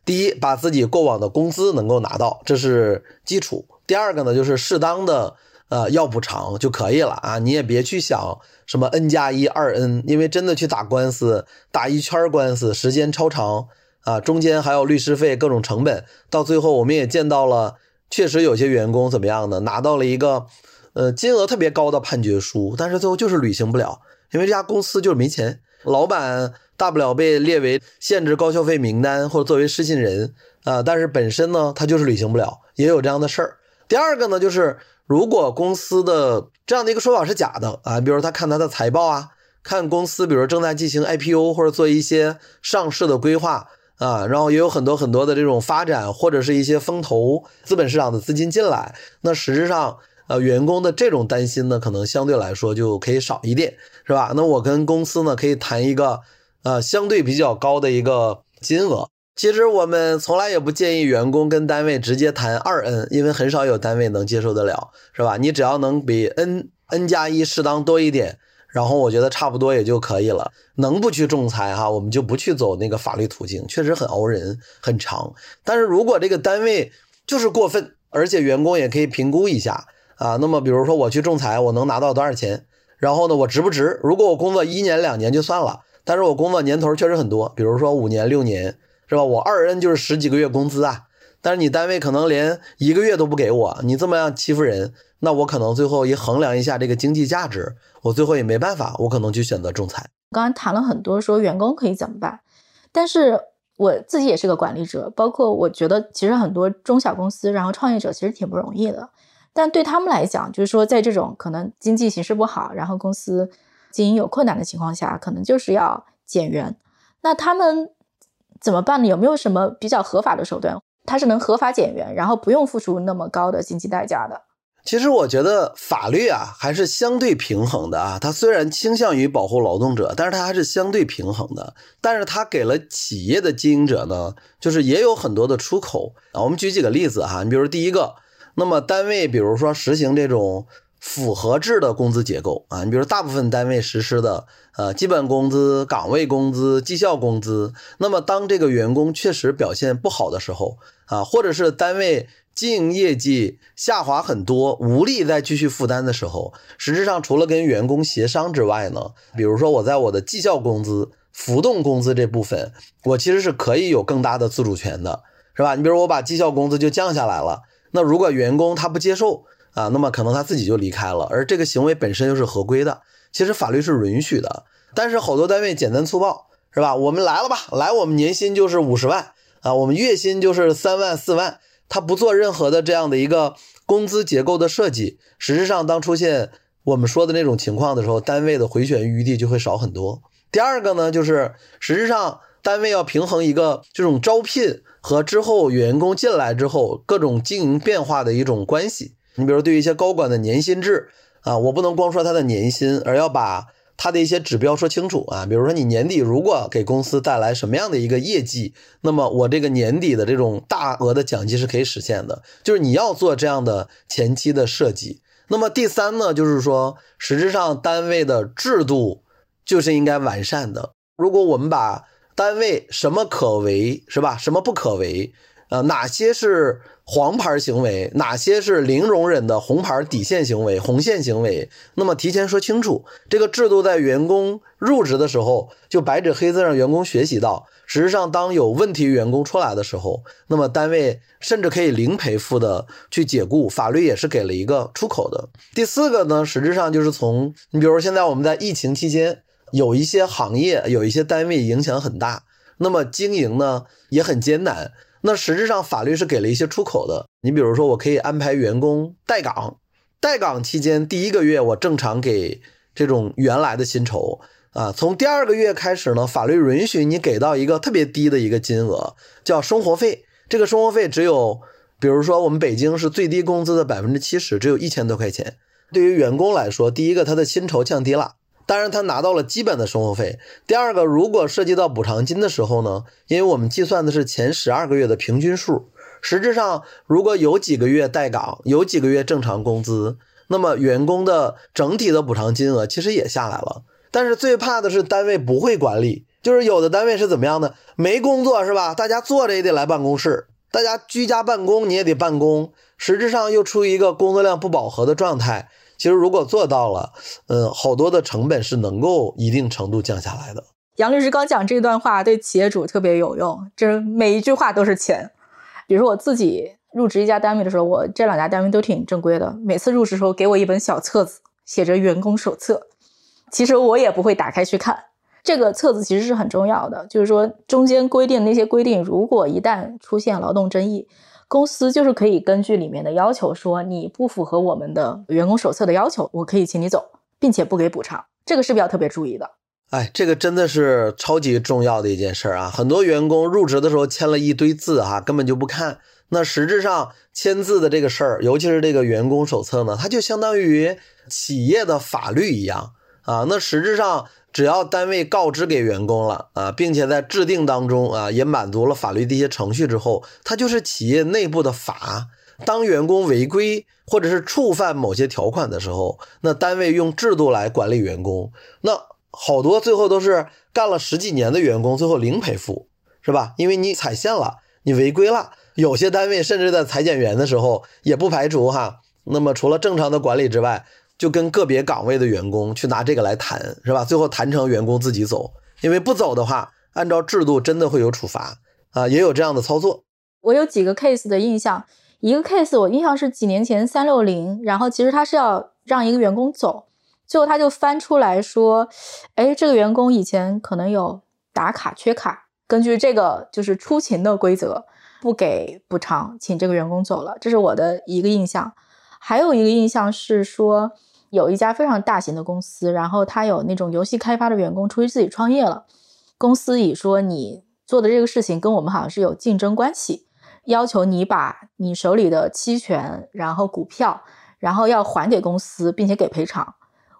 第一，把自己过往的工资能够拿到，这是基础。第二个呢，就是适当的呃要补偿就可以了啊，你也别去想什么 n 加一二 n，因为真的去打官司，打一圈官司，时间超长啊，中间还有律师费各种成本，到最后我们也见到了，确实有些员工怎么样呢？拿到了一个呃金额特别高的判决书，但是最后就是履行不了，因为这家公司就是没钱，老板大不了被列为限制高消费名单或者作为失信人啊，但是本身呢他就是履行不了，也有这样的事儿。第二个呢，就是如果公司的这样的一个说法是假的啊，比如他看他的财报啊，看公司比如正在进行 IPO 或者做一些上市的规划啊，然后也有很多很多的这种发展或者是一些风投资本市场的资金进来，那实质上呃员工的这种担心呢，可能相对来说就可以少一点，是吧？那我跟公司呢可以谈一个呃相对比较高的一个金额。其实我们从来也不建议员工跟单位直接谈二 N，因为很少有单位能接受得了，是吧？你只要能比 N N 加一适当多一点，然后我觉得差不多也就可以了。能不去仲裁哈，我们就不去走那个法律途径，确实很熬人，很长。但是如果这个单位就是过分，而且员工也可以评估一下啊，那么比如说我去仲裁，我能拿到多少钱？然后呢，我值不值？如果我工作一年两年就算了，但是我工作年头确实很多，比如说五年六年。是吧？我二 N 就是十几个月工资啊，但是你单位可能连一个月都不给我，你这么样欺负人，那我可能最后一衡量一下这个经济价值，我最后也没办法，我可能就选择仲裁。刚刚谈了很多，说员工可以怎么办，但是我自己也是个管理者，包括我觉得其实很多中小公司，然后创业者其实挺不容易的，但对他们来讲，就是说在这种可能经济形势不好，然后公司经营有困难的情况下，可能就是要减员，那他们。怎么办呢？有没有什么比较合法的手段？它是能合法减员，然后不用付出那么高的经济代价的。其实我觉得法律啊还是相对平衡的啊。它虽然倾向于保护劳动者，但是它还是相对平衡的。但是它给了企业的经营者呢，就是也有很多的出口啊。我们举几个例子哈，你比如第一个，那么单位比如说实行这种。复合制的工资结构啊，你比如大部分单位实施的呃基本工资、岗位工资、绩效工资，那么当这个员工确实表现不好的时候啊，或者是单位经营业绩下滑很多，无力再继续负担的时候，实质上除了跟员工协商之外呢，比如说我在我的绩效工资、浮动工资这部分，我其实是可以有更大的自主权的。是吧？你比如我把绩效工资就降下来了，那如果员工他不接受啊，那么可能他自己就离开了，而这个行为本身又是合规的，其实法律是允许的。但是好多单位简单粗暴，是吧？我们来了吧，来我们年薪就是五十万啊，我们月薪就是三万四万，他不做任何的这样的一个工资结构的设计，实质上当出现我们说的那种情况的时候，单位的回旋余地就会少很多。第二个呢，就是实质上单位要平衡一个这种招聘和之后员工进来之后各种经营变化的一种关系。你比如对于一些高管的年薪制啊，我不能光说他的年薪，而要把他的一些指标说清楚啊。比如说你年底如果给公司带来什么样的一个业绩，那么我这个年底的这种大额的奖金是可以实现的。就是你要做这样的前期的设计。那么第三呢，就是说实质上单位的制度。就是应该完善的。如果我们把单位什么可为是吧，什么不可为，呃，哪些是黄牌行为，哪些是零容忍的红牌底线行为、红线行为，那么提前说清楚，这个制度在员工入职的时候就白纸黑字让员工学习到。实际上，当有问题员工出来的时候，那么单位甚至可以零赔付的去解雇，法律也是给了一个出口的。第四个呢，实质上就是从你比如现在我们在疫情期间。有一些行业，有一些单位影响很大，那么经营呢也很艰难。那实质上法律是给了一些出口的。你比如说，我可以安排员工待岗，待岗期间第一个月我正常给这种原来的薪酬啊。从第二个月开始呢，法律允许你给到一个特别低的一个金额，叫生活费。这个生活费只有，比如说我们北京是最低工资的百分之七十，只有一千多块钱。对于员工来说，第一个他的薪酬降低了。当然，他拿到了基本的生活费。第二个，如果涉及到补偿金的时候呢？因为我们计算的是前十二个月的平均数，实质上如果有几个月待岗，有几个月正常工资，那么员工的整体的补偿金额其实也下来了。但是最怕的是单位不会管理，就是有的单位是怎么样的？没工作是吧？大家坐着也得来办公室，大家居家办公你也得办公，实质上又处于一个工作量不饱和的状态。其实，如果做到了，嗯，好多的成本是能够一定程度降下来的。杨律师刚讲这段话对企业主特别有用，这每一句话都是钱。比如说我自己入职一家单位的时候，我这两家单位都挺正规的，每次入职时候给我一本小册子，写着员工手册。其实我也不会打开去看，这个册子其实是很重要的，就是说中间规定那些规定，如果一旦出现劳动争议。公司就是可以根据里面的要求说你不符合我们的员工手册的要求，我可以请你走，并且不给补偿。这个是不是要特别注意的？哎，这个真的是超级重要的一件事啊！很多员工入职的时候签了一堆字啊，根本就不看。那实质上签字的这个事儿，尤其是这个员工手册呢，它就相当于企业的法律一样啊。那实质上。只要单位告知给员工了啊，并且在制定当中啊也满足了法律的一些程序之后，它就是企业内部的法。当员工违规或者是触犯某些条款的时候，那单位用制度来管理员工。那好多最后都是干了十几年的员工，最后零赔付，是吧？因为你踩线了，你违规了。有些单位甚至在裁减员的时候也不排除哈。那么除了正常的管理之外，就跟个别岗位的员工去拿这个来谈，是吧？最后谈成员工自己走，因为不走的话，按照制度真的会有处罚啊，也有这样的操作。我有几个 case 的印象，一个 case 我印象是几年前三六零，然后其实他是要让一个员工走，最后他就翻出来说，哎，这个员工以前可能有打卡缺卡，根据这个就是出勤的规则，不给补偿，请这个员工走了。这是我的一个印象，还有一个印象是说。有一家非常大型的公司，然后他有那种游戏开发的员工出去自己创业了。公司以说你做的这个事情跟我们好像是有竞争关系，要求你把你手里的期权，然后股票，然后要还给公司，并且给赔偿。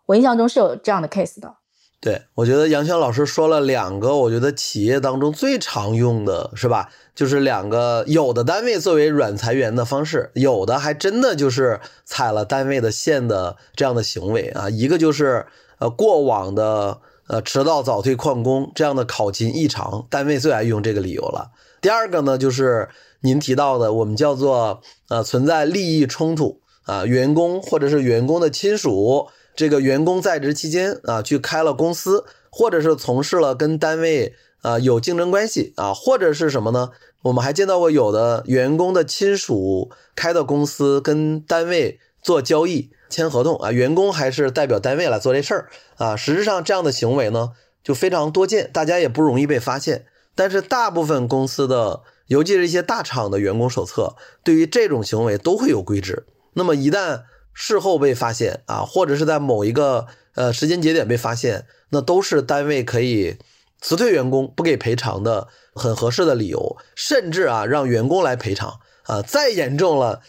我印象中是有这样的 case 的。对，我觉得杨潇老师说了两个，我觉得企业当中最常用的是吧？就是两个有的单位作为软裁员的方式，有的还真的就是踩了单位的线的这样的行为啊。一个就是呃过往的呃迟到早退旷工这样的考勤异常，单位最爱用这个理由了。第二个呢，就是您提到的，我们叫做呃存在利益冲突啊，员工或者是员工的亲属。这个员工在职期间啊，去开了公司，或者是从事了跟单位啊有竞争关系啊，或者是什么呢？我们还见到过有的员工的亲属开的公司跟单位做交易、签合同啊，员工还是代表单位来做这事儿啊。实质上这样的行为呢，就非常多见，大家也不容易被发现。但是大部分公司的，尤其是一些大厂的员工手册，对于这种行为都会有规制。那么一旦事后被发现啊，或者是在某一个呃时间节点被发现，那都是单位可以辞退员工、不给赔偿的。很合适的理由，甚至啊让员工来赔偿啊，再严重了，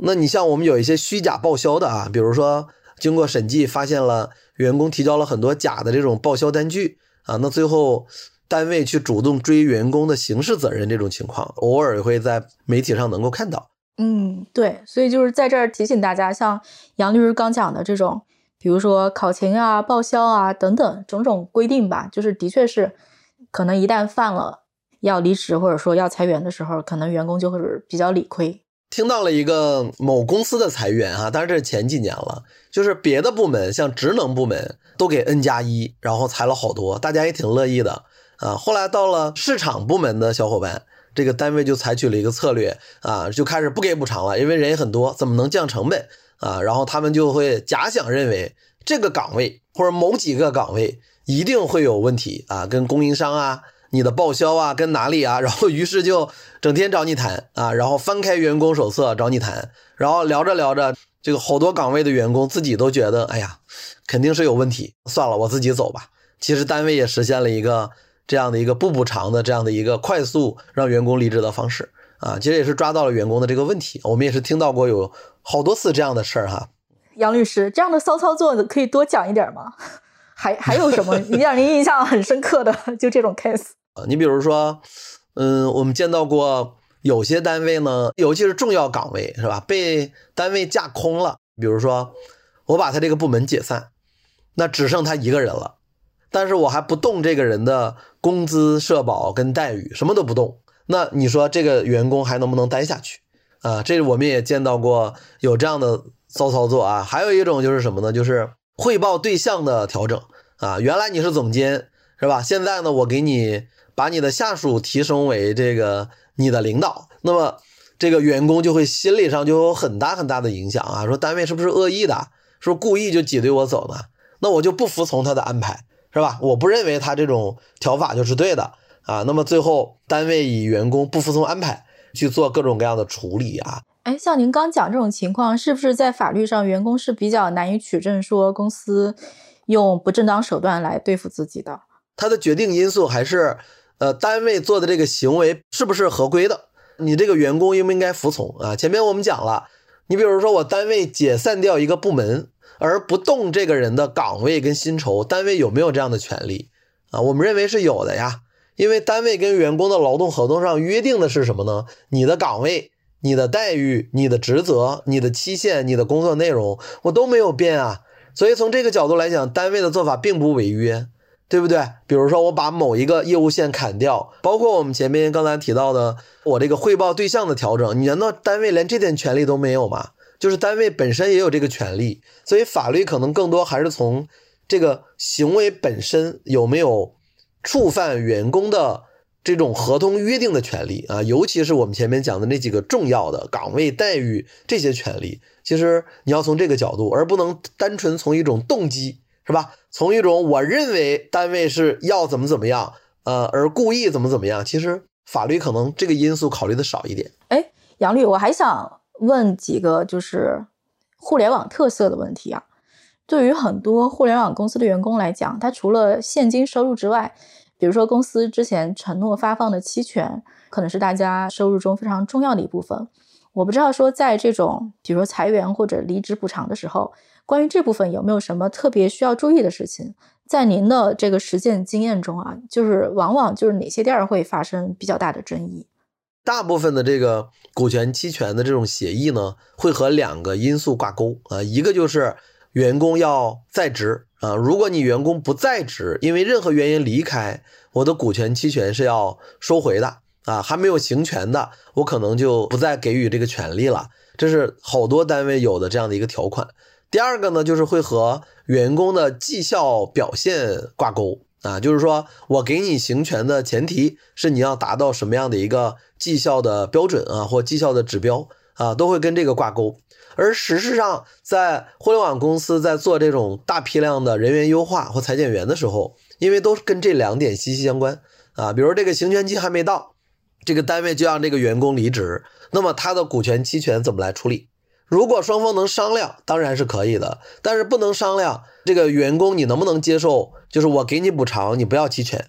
那你像我们有一些虚假报销的啊，比如说经过审计发现了员工提交了很多假的这种报销单据啊，那最后单位去主动追员工的刑事责任这种情况，偶尔会在媒体上能够看到。嗯，对，所以就是在这儿提醒大家，像杨律师刚讲的这种，比如说考勤啊、报销啊等等种种规定吧，就是的确是可能一旦犯了。要离职或者说要裁员的时候，可能员工就会比较理亏。听到了一个某公司的裁员啊，当然这是前几年了，就是别的部门像职能部门都给 N 加一，然后裁了好多，大家也挺乐意的啊。后来到了市场部门的小伙伴，这个单位就采取了一个策略啊，就开始不给补偿了，因为人也很多，怎么能降成本啊？然后他们就会假想认为这个岗位或者某几个岗位一定会有问题啊，跟供应商啊。你的报销啊，跟哪里啊？然后于是就整天找你谈啊，然后翻开员工手册找你谈，然后聊着聊着，这个好多岗位的员工自己都觉得，哎呀，肯定是有问题，算了，我自己走吧。其实单位也实现了一个这样的一个不补偿的这样的一个快速让员工离职的方式啊，其实也是抓到了员工的这个问题。我们也是听到过有好多次这样的事儿哈。杨律师，这样的骚操作可以多讲一点吗？还还有什么 让您印象很深刻的？就这种 case 啊，你比如说，嗯，我们见到过有些单位呢，尤其是重要岗位，是吧？被单位架空了。比如说，我把他这个部门解散，那只剩他一个人了，但是我还不动这个人的工资、社保跟待遇，什么都不动。那你说这个员工还能不能待下去？啊，这我们也见到过有这样的骚操作啊。还有一种就是什么呢？就是。汇报对象的调整啊，原来你是总监是吧？现在呢，我给你把你的下属提升为这个你的领导，那么这个员工就会心理上就有很大很大的影响啊。说单位是不是恶意的？是不是故意就挤兑我走呢？那我就不服从他的安排是吧？我不认为他这种调法就是对的啊。那么最后单位以员工不服从安排去做各种各样的处理啊。哎，像您刚讲这种情况，是不是在法律上员工是比较难以取证说公司用不正当手段来对付自己的？他的决定因素还是，呃，单位做的这个行为是不是合规的？你这个员工应不应该服从啊？前面我们讲了，你比如说我单位解散掉一个部门而不动这个人的岗位跟薪酬，单位有没有这样的权利啊？我们认为是有的呀，因为单位跟员工的劳动合同上约定的是什么呢？你的岗位。你的待遇、你的职责、你的期限、你的工作内容，我都没有变啊。所以从这个角度来讲，单位的做法并不违约，对不对？比如说我把某一个业务线砍掉，包括我们前面刚才提到的我这个汇报对象的调整，你难道单位连这点权利都没有吗？就是单位本身也有这个权利，所以法律可能更多还是从这个行为本身有没有触犯员工的。这种合同约定的权利啊，尤其是我们前面讲的那几个重要的岗位待遇这些权利，其实你要从这个角度，而不能单纯从一种动机，是吧？从一种我认为单位是要怎么怎么样，呃，而故意怎么怎么样，其实法律可能这个因素考虑的少一点。哎，杨律，我还想问几个就是互联网特色的问题啊。对于很多互联网公司的员工来讲，他除了现金收入之外，比如说，公司之前承诺发放的期权，可能是大家收入中非常重要的一部分。我不知道说，在这种比如说裁员或者离职补偿的时候，关于这部分有没有什么特别需要注意的事情？在您的这个实践经验中啊，就是往往就是哪些地儿会发生比较大的争议？大部分的这个股权期权的这种协议呢，会和两个因素挂钩啊，一个就是员工要在职。啊，如果你员工不在职，因为任何原因离开，我的股权期权是要收回的啊，还没有行权的，我可能就不再给予这个权利了。这是好多单位有的这样的一个条款。第二个呢，就是会和员工的绩效表现挂钩啊，就是说我给你行权的前提是你要达到什么样的一个绩效的标准啊，或绩效的指标啊，都会跟这个挂钩。而实质上，在互联网公司在做这种大批量的人员优化或裁减员的时候，因为都跟这两点息息相关啊。比如这个行权期还没到，这个单位就让这个员工离职，那么他的股权期权怎么来处理？如果双方能商量，当然是可以的。但是不能商量，这个员工你能不能接受？就是我给你补偿，你不要期权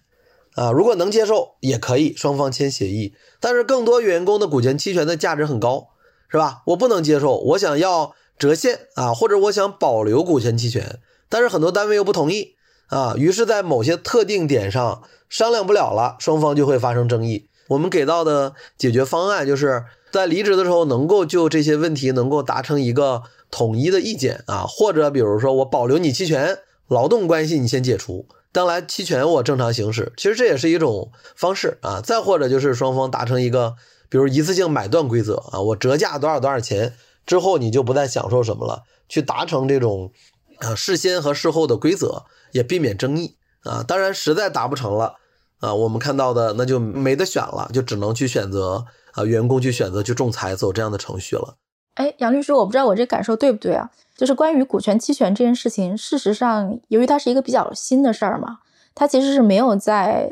啊。如果能接受也可以，双方签协议。但是更多员工的股权期权的价值很高。是吧？我不能接受，我想要折现啊，或者我想保留股权期权，但是很多单位又不同意啊，于是，在某些特定点上商量不了了，双方就会发生争议。我们给到的解决方案就是在离职的时候能够就这些问题能够达成一个统一的意见啊，或者比如说我保留你期权，劳动关系你先解除，将来期权我正常行使，其实这也是一种方式啊。再或者就是双方达成一个。比如一次性买断规则啊，我折价多少多少钱之后，你就不再享受什么了，去达成这种啊事先和事后的规则，也避免争议啊。当然，实在达不成了啊，我们看到的那就没得选了，就只能去选择啊员工去选择去仲裁，走这样的程序了。哎，杨律师，我不知道我这感受对不对啊？就是关于股权期权这件事情，事实上，由于它是一个比较新的事儿嘛，它其实是没有在。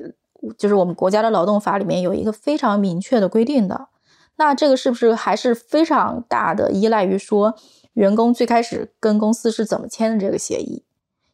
就是我们国家的劳动法里面有一个非常明确的规定的，那这个是不是还是非常大的依赖于说员工最开始跟公司是怎么签的这个协议，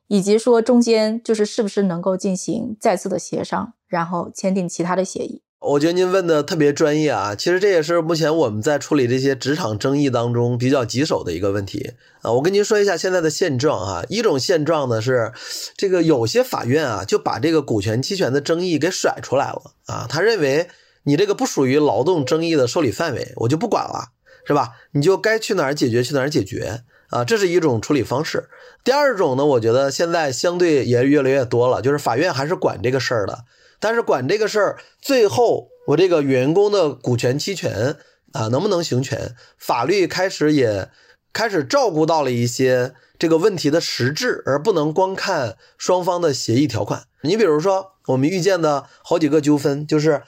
以及说中间就是是不是能够进行再次的协商，然后签订其他的协议。我觉得您问的特别专业啊，其实这也是目前我们在处理这些职场争议当中比较棘手的一个问题啊。我跟您说一下现在的现状啊，一种现状呢是，这个有些法院啊就把这个股权期权的争议给甩出来了啊，他认为你这个不属于劳动争议的受理范围，我就不管了，是吧？你就该去哪儿解决去哪儿解决啊，这是一种处理方式。第二种呢，我觉得现在相对也越来越多了，就是法院还是管这个事儿的。但是管这个事儿，最后我这个员工的股权期权啊，能不能行权？法律开始也开始照顾到了一些这个问题的实质，而不能光看双方的协议条款。你比如说，我们遇见的好几个纠纷，就是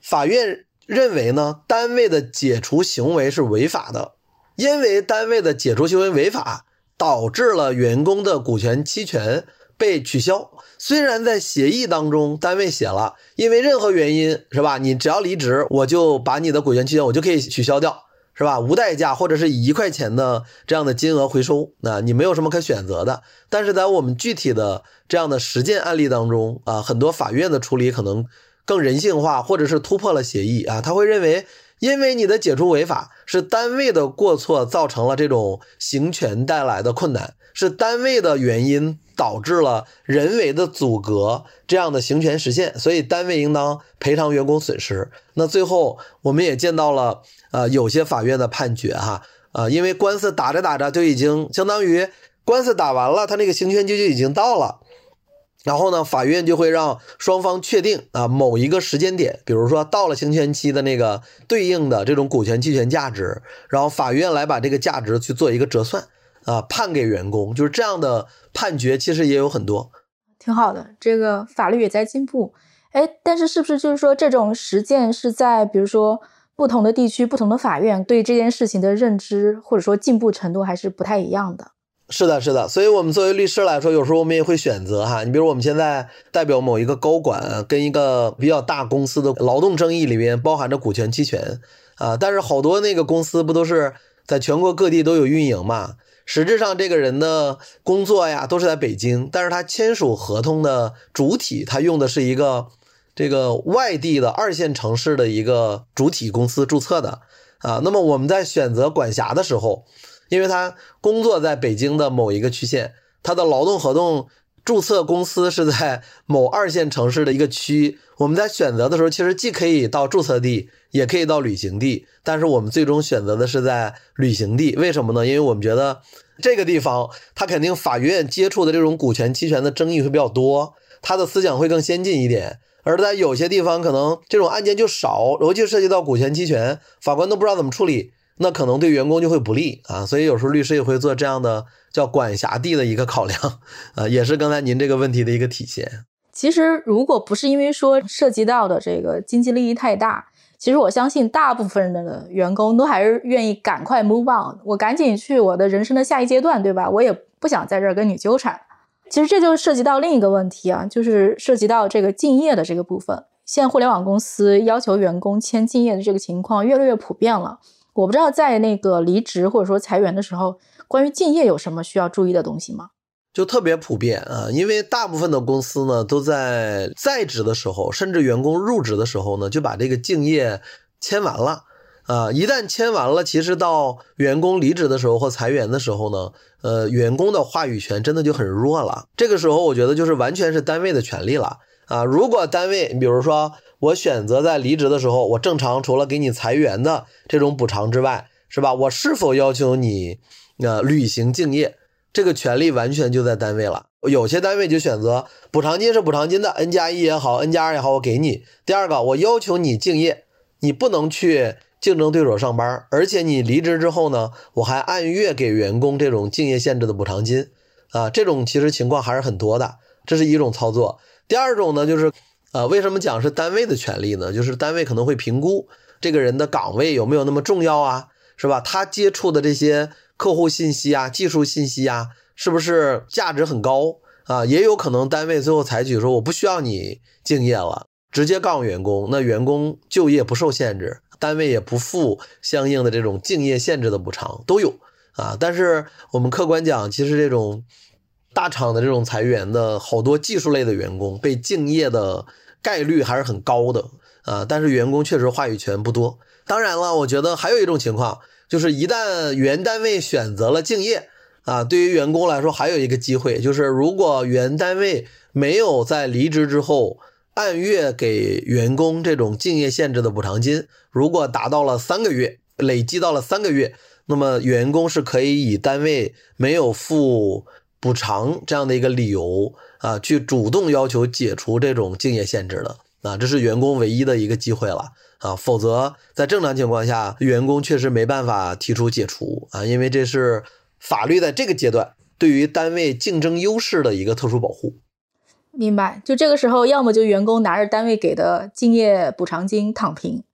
法院认为呢，单位的解除行为是违法的，因为单位的解除行为违法，导致了员工的股权期权被取消。虽然在协议当中，单位写了，因为任何原因是吧？你只要离职，我就把你的股权期权我就可以取消掉，是吧？无代价或者是以一块钱的这样的金额回收，那你没有什么可选择的。但是在我们具体的这样的实践案例当中啊，很多法院的处理可能更人性化，或者是突破了协议啊，他会认为，因为你的解除违法是单位的过错造成了这种行权带来的困难，是单位的原因。导致了人为的阻隔这样的行权实现，所以单位应当赔偿员工损失。那最后我们也见到了，呃，有些法院的判决哈，呃，因为官司打着打着就已经相当于官司打完了，他那个行权期就已经到了，然后呢，法院就会让双方确定啊某一个时间点，比如说到了行权期的那个对应的这种股权期权价值，然后法院来把这个价值去做一个折算。啊，判给员工就是这样的判决，其实也有很多，挺好的。这个法律也在进步，哎，但是是不是就是说这种实践是在比如说不同的地区、不同的法院对这件事情的认知或者说进步程度还是不太一样的？是的，是的。所以我们作为律师来说，有时候我们也会选择哈，你比如我们现在代表某一个高管跟一个比较大公司的劳动争议里面包含着股权期权啊，但是好多那个公司不都是在全国各地都有运营嘛？实质上，这个人的工作呀都是在北京，但是他签署合同的主体，他用的是一个这个外地的二线城市的一个主体公司注册的啊。那么我们在选择管辖的时候，因为他工作在北京的某一个区县，他的劳动合同。注册公司是在某二线城市的一个区，我们在选择的时候，其实既可以到注册地，也可以到旅行地，但是我们最终选择的是在旅行地。为什么呢？因为我们觉得这个地方，它肯定法院接触的这种股权期权的争议会比较多，他的思想会更先进一点。而在有些地方，可能这种案件就少，尤其涉及到股权期权，法官都不知道怎么处理。那可能对员工就会不利啊，所以有时候律师也会做这样的叫管辖地的一个考量，啊，也是刚才您这个问题的一个体现。其实如果不是因为说涉及到的这个经济利益太大，其实我相信大部分的员工都还是愿意赶快 move on，我赶紧去我的人生的下一阶段，对吧？我也不想在这儿跟你纠缠。其实这就涉及到另一个问题啊，就是涉及到这个敬业的这个部分。现在互联网公司要求员工签敬业的这个情况越来越普遍了。我不知道在那个离职或者说裁员的时候，关于敬业有什么需要注意的东西吗？就特别普遍啊，因为大部分的公司呢都在在职的时候，甚至员工入职的时候呢，就把这个敬业签完了啊。一旦签完了，其实到员工离职的时候或裁员的时候呢，呃，员工的话语权真的就很弱了。这个时候，我觉得就是完全是单位的权利了啊。如果单位，比如说。我选择在离职的时候，我正常除了给你裁员的这种补偿之外，是吧？我是否要求你，呃，履行敬业？这个权利完全就在单位了。有些单位就选择补偿金是补偿金的，N 加一也好，N 加二也好，我给你。第二个，我要求你敬业，你不能去竞争对手上班，而且你离职之后呢，我还按月给员工这种敬业限制的补偿金，啊，这种其实情况还是很多的。这是一种操作。第二种呢，就是。啊，为什么讲是单位的权利呢？就是单位可能会评估这个人的岗位有没有那么重要啊，是吧？他接触的这些客户信息啊、技术信息啊，是不是价值很高啊？也有可能单位最后采取说我不需要你敬业了，直接告诉员工，那员工就业不受限制，单位也不付相应的这种敬业限制的补偿都有啊。但是我们客观讲，其实这种大厂的这种裁员的好多技术类的员工被敬业的。概率还是很高的啊，但是员工确实话语权不多。当然了，我觉得还有一种情况，就是一旦原单位选择了敬业啊，对于员工来说还有一个机会，就是如果原单位没有在离职之后按月给员工这种敬业限制的补偿金，如果达到了三个月，累计到了三个月，那么员工是可以以单位没有付补偿这样的一个理由。啊，去主动要求解除这种竞业限制的啊，这是员工唯一的一个机会了啊，否则在正常情况下，员工确实没办法提出解除啊，因为这是法律在这个阶段对于单位竞争优势的一个特殊保护。明白，就这个时候，要么就员工拿着单位给的竞业补偿金躺平，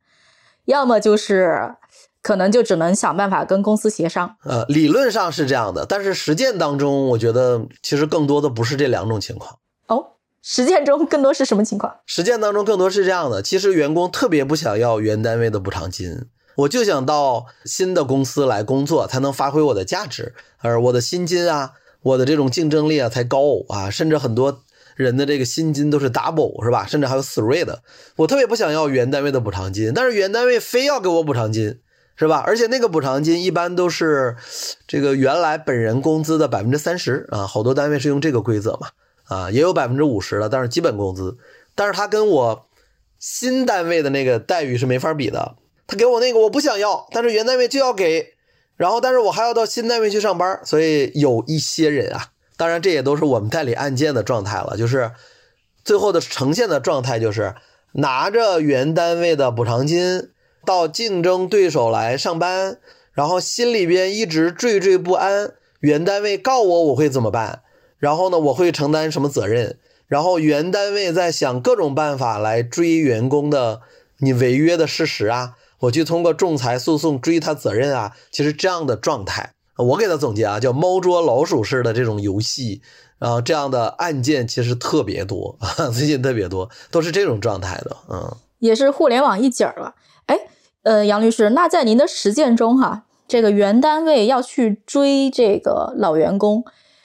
要么就是。可能就只能想办法跟公司协商。呃，理论上是这样的，但是实践当中，我觉得其实更多的不是这两种情况。哦，实践中更多是什么情况？实践当中更多是这样的，其实员工特别不想要原单位的补偿金，我就想到新的公司来工作，才能发挥我的价值，而我的薪金啊，我的这种竞争力啊才高啊，甚至很多人的这个薪金都是 double 是吧？甚至还有 three 的。我特别不想要原单位的补偿金，但是原单位非要给我补偿金。是吧？而且那个补偿金一般都是这个原来本人工资的百分之三十啊，好多单位是用这个规则嘛啊，也有百分之五十的，但是基本工资。但是他跟我新单位的那个待遇是没法比的。他给我那个我不想要，但是原单位就要给，然后但是我还要到新单位去上班，所以有一些人啊，当然这也都是我们代理案件的状态了，就是最后的呈现的状态就是拿着原单位的补偿金。到竞争对手来上班，然后心里边一直惴惴不安。原单位告我，我会怎么办？然后呢，我会承担什么责任？然后原单位在想各种办法来追员工的你违约的事实啊，我去通过仲裁诉讼追他责任啊。其实这样的状态，我给他总结啊，叫猫捉老鼠式的这种游戏，然后这样的案件其实特别多，最近特别多，都是这种状态的，嗯，也是互联网一景儿了。哎，呃，杨律师，那在您的实践中，哈，这个原单位要去追这个老员工，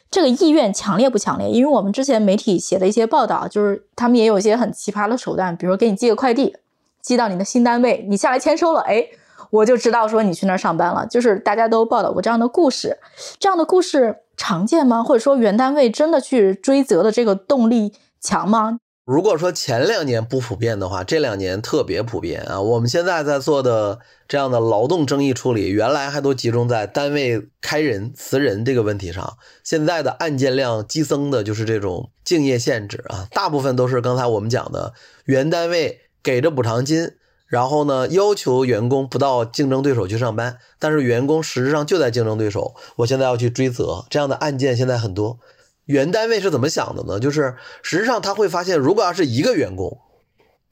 这个意愿强烈不强烈？因为我们之前媒体写的一些报道，就是他们也有一些很奇葩的手段，比如给你寄个快递，寄到你的新单位，你下来签收了，哎，我就知道说你去那儿上班了。就是大家都报道过这样的故事，这样的故事常见吗？或者说原单位真的去追责的这个动力强吗？如果说前两年不普遍的话，这两年特别普遍啊！我们现在在做的这样的劳动争议处理，原来还都集中在单位开人辞人这个问题上，现在的案件量激增的就是这种敬业限制啊，大部分都是刚才我们讲的原单位给着补偿金，然后呢要求员工不到竞争对手去上班，但是员工实质上就在竞争对手，我现在要去追责，这样的案件现在很多。原单位是怎么想的呢？就是实际上他会发现，如果要是一个员工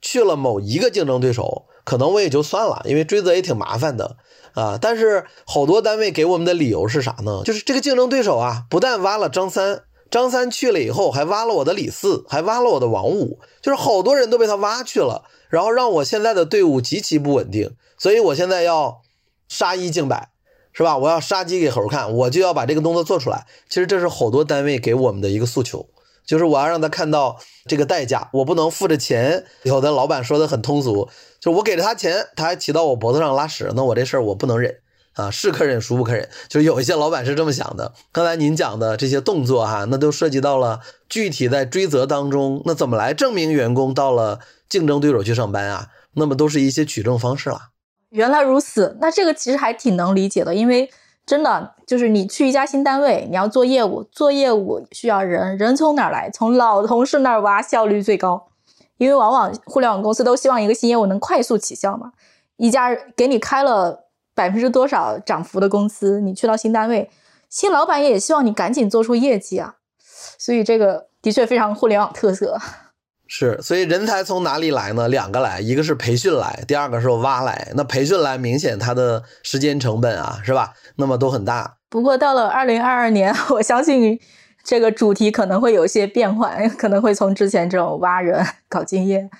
去了某一个竞争对手，可能我也就算了，因为追责也挺麻烦的啊。但是好多单位给我们的理由是啥呢？就是这个竞争对手啊，不但挖了张三，张三去了以后还挖了我的李四，还挖了我的王五，就是好多人都被他挖去了，然后让我现在的队伍极其不稳定，所以我现在要杀一儆百。是吧？我要杀鸡给猴看，我就要把这个动作做出来。其实这是好多单位给我们的一个诉求，就是我要让他看到这个代价，我不能付着钱。有的老板说的很通俗，就我给了他钱，他还骑到我脖子上拉屎，那我这事儿我不能忍啊！是可忍，孰不可忍？就是有一些老板是这么想的。刚才您讲的这些动作哈，那都涉及到了具体在追责当中，那怎么来证明员工到了竞争对手去上班啊？那么都是一些取证方式了。原来如此，那这个其实还挺能理解的，因为真的就是你去一家新单位，你要做业务，做业务需要人，人从哪儿来？从老同事那儿挖，效率最高。因为往往互联网公司都希望一个新业务能快速起效嘛。一家给你开了百分之多少涨幅的公司，你去到新单位，新老板也希望你赶紧做出业绩啊。所以这个的确非常互联网特色。是，所以人才从哪里来呢？两个来，一个是培训来，第二个是挖来。那培训来，明显它的时间成本啊，是吧？那么都很大。不过到了二零二二年，我相信这个主题可能会有一些变换，可能会从之前这种挖人搞经验，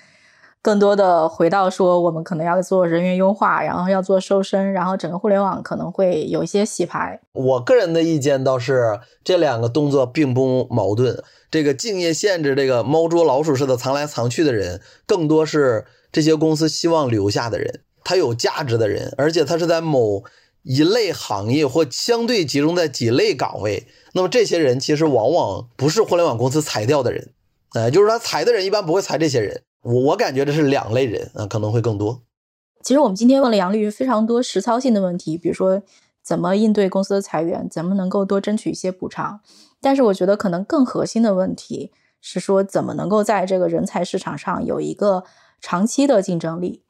更多的回到说我们可能要做人员优化，然后要做瘦身，然后整个互联网可能会有一些洗牌。我个人的意见倒是这两个动作并不矛盾。这个敬业限制，这个猫捉老鼠似的藏来藏去的人，更多是这些公司希望留下的人，他有价值的人，而且他是在某一类行业或相对集中在几类岗位。那么这些人其实往往不是互联网公司裁掉的人，哎，就是他裁的人一般不会裁这些人。我我感觉这是两类人啊，可能会更多。其实我们今天问了杨律师非常多实操性的问题，比如说怎么应对公司的裁员，怎么能够多争取一些补偿。但是我觉得可能更核心的问题是说，怎么能够在这个人才市场上有一个长期的竞争力。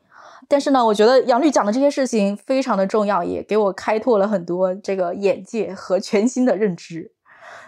但是呢，我觉得杨律讲的这些事情非常的重要，也给我开拓了很多这个眼界和全新的认知。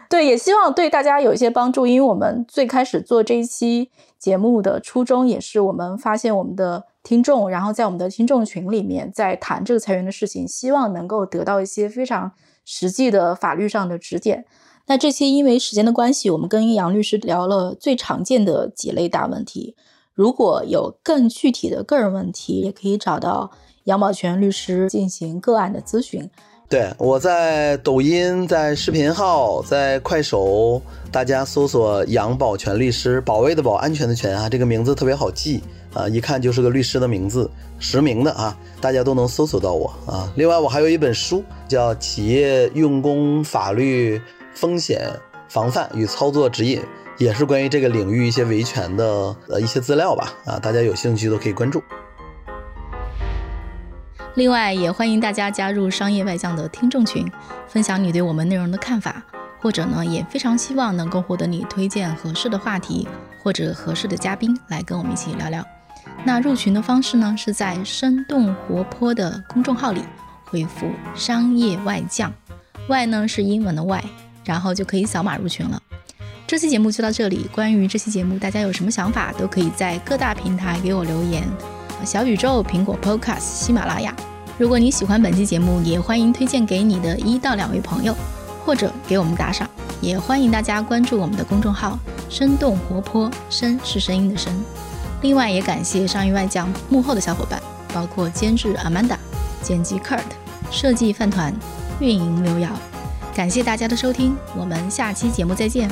对，也希望对大家有一些帮助。因为我们最开始做这一期节目的初衷，也是我们发现我们的听众，然后在我们的听众群里面在谈这个裁员的事情，希望能够得到一些非常实际的法律上的指点。那这期因为时间的关系，我们跟杨律师聊了最常见的几类大问题。如果有更具体的个人问题，也可以找到杨宝全律师进行个案的咨询。对，我在抖音、在视频号、在快手，大家搜索“杨宝全律师”，保卫的保，安全的全啊，这个名字特别好记啊，一看就是个律师的名字，实名的啊，大家都能搜索到我啊。另外，我还有一本书叫《企业用工法律》。风险防范与操作指引，也是关于这个领域一些维权的呃一些资料吧啊，大家有兴趣都可以关注。另外，也欢迎大家加入商业外将的听众群，分享你对我们内容的看法，或者呢，也非常希望能够获得你推荐合适的话题或者合适的嘉宾来跟我们一起聊聊。那入群的方式呢，是在生动活泼的公众号里回复“商业外将”，外呢是英文的外。然后就可以扫码入群了。这期节目就到这里。关于这期节目，大家有什么想法，都可以在各大平台给我留言。小宇宙、苹果 Podcast、喜马拉雅。如果你喜欢本期节目，也欢迎推荐给你的一到两位朋友，或者给我们打赏。也欢迎大家关注我们的公众号“生动活泼”，声是声音的声。另外，也感谢上一外将幕后的小伙伴，包括监制 Amanda、剪辑 Kurt、设计饭团、运营刘瑶。感谢大家的收听，我们下期节目再见。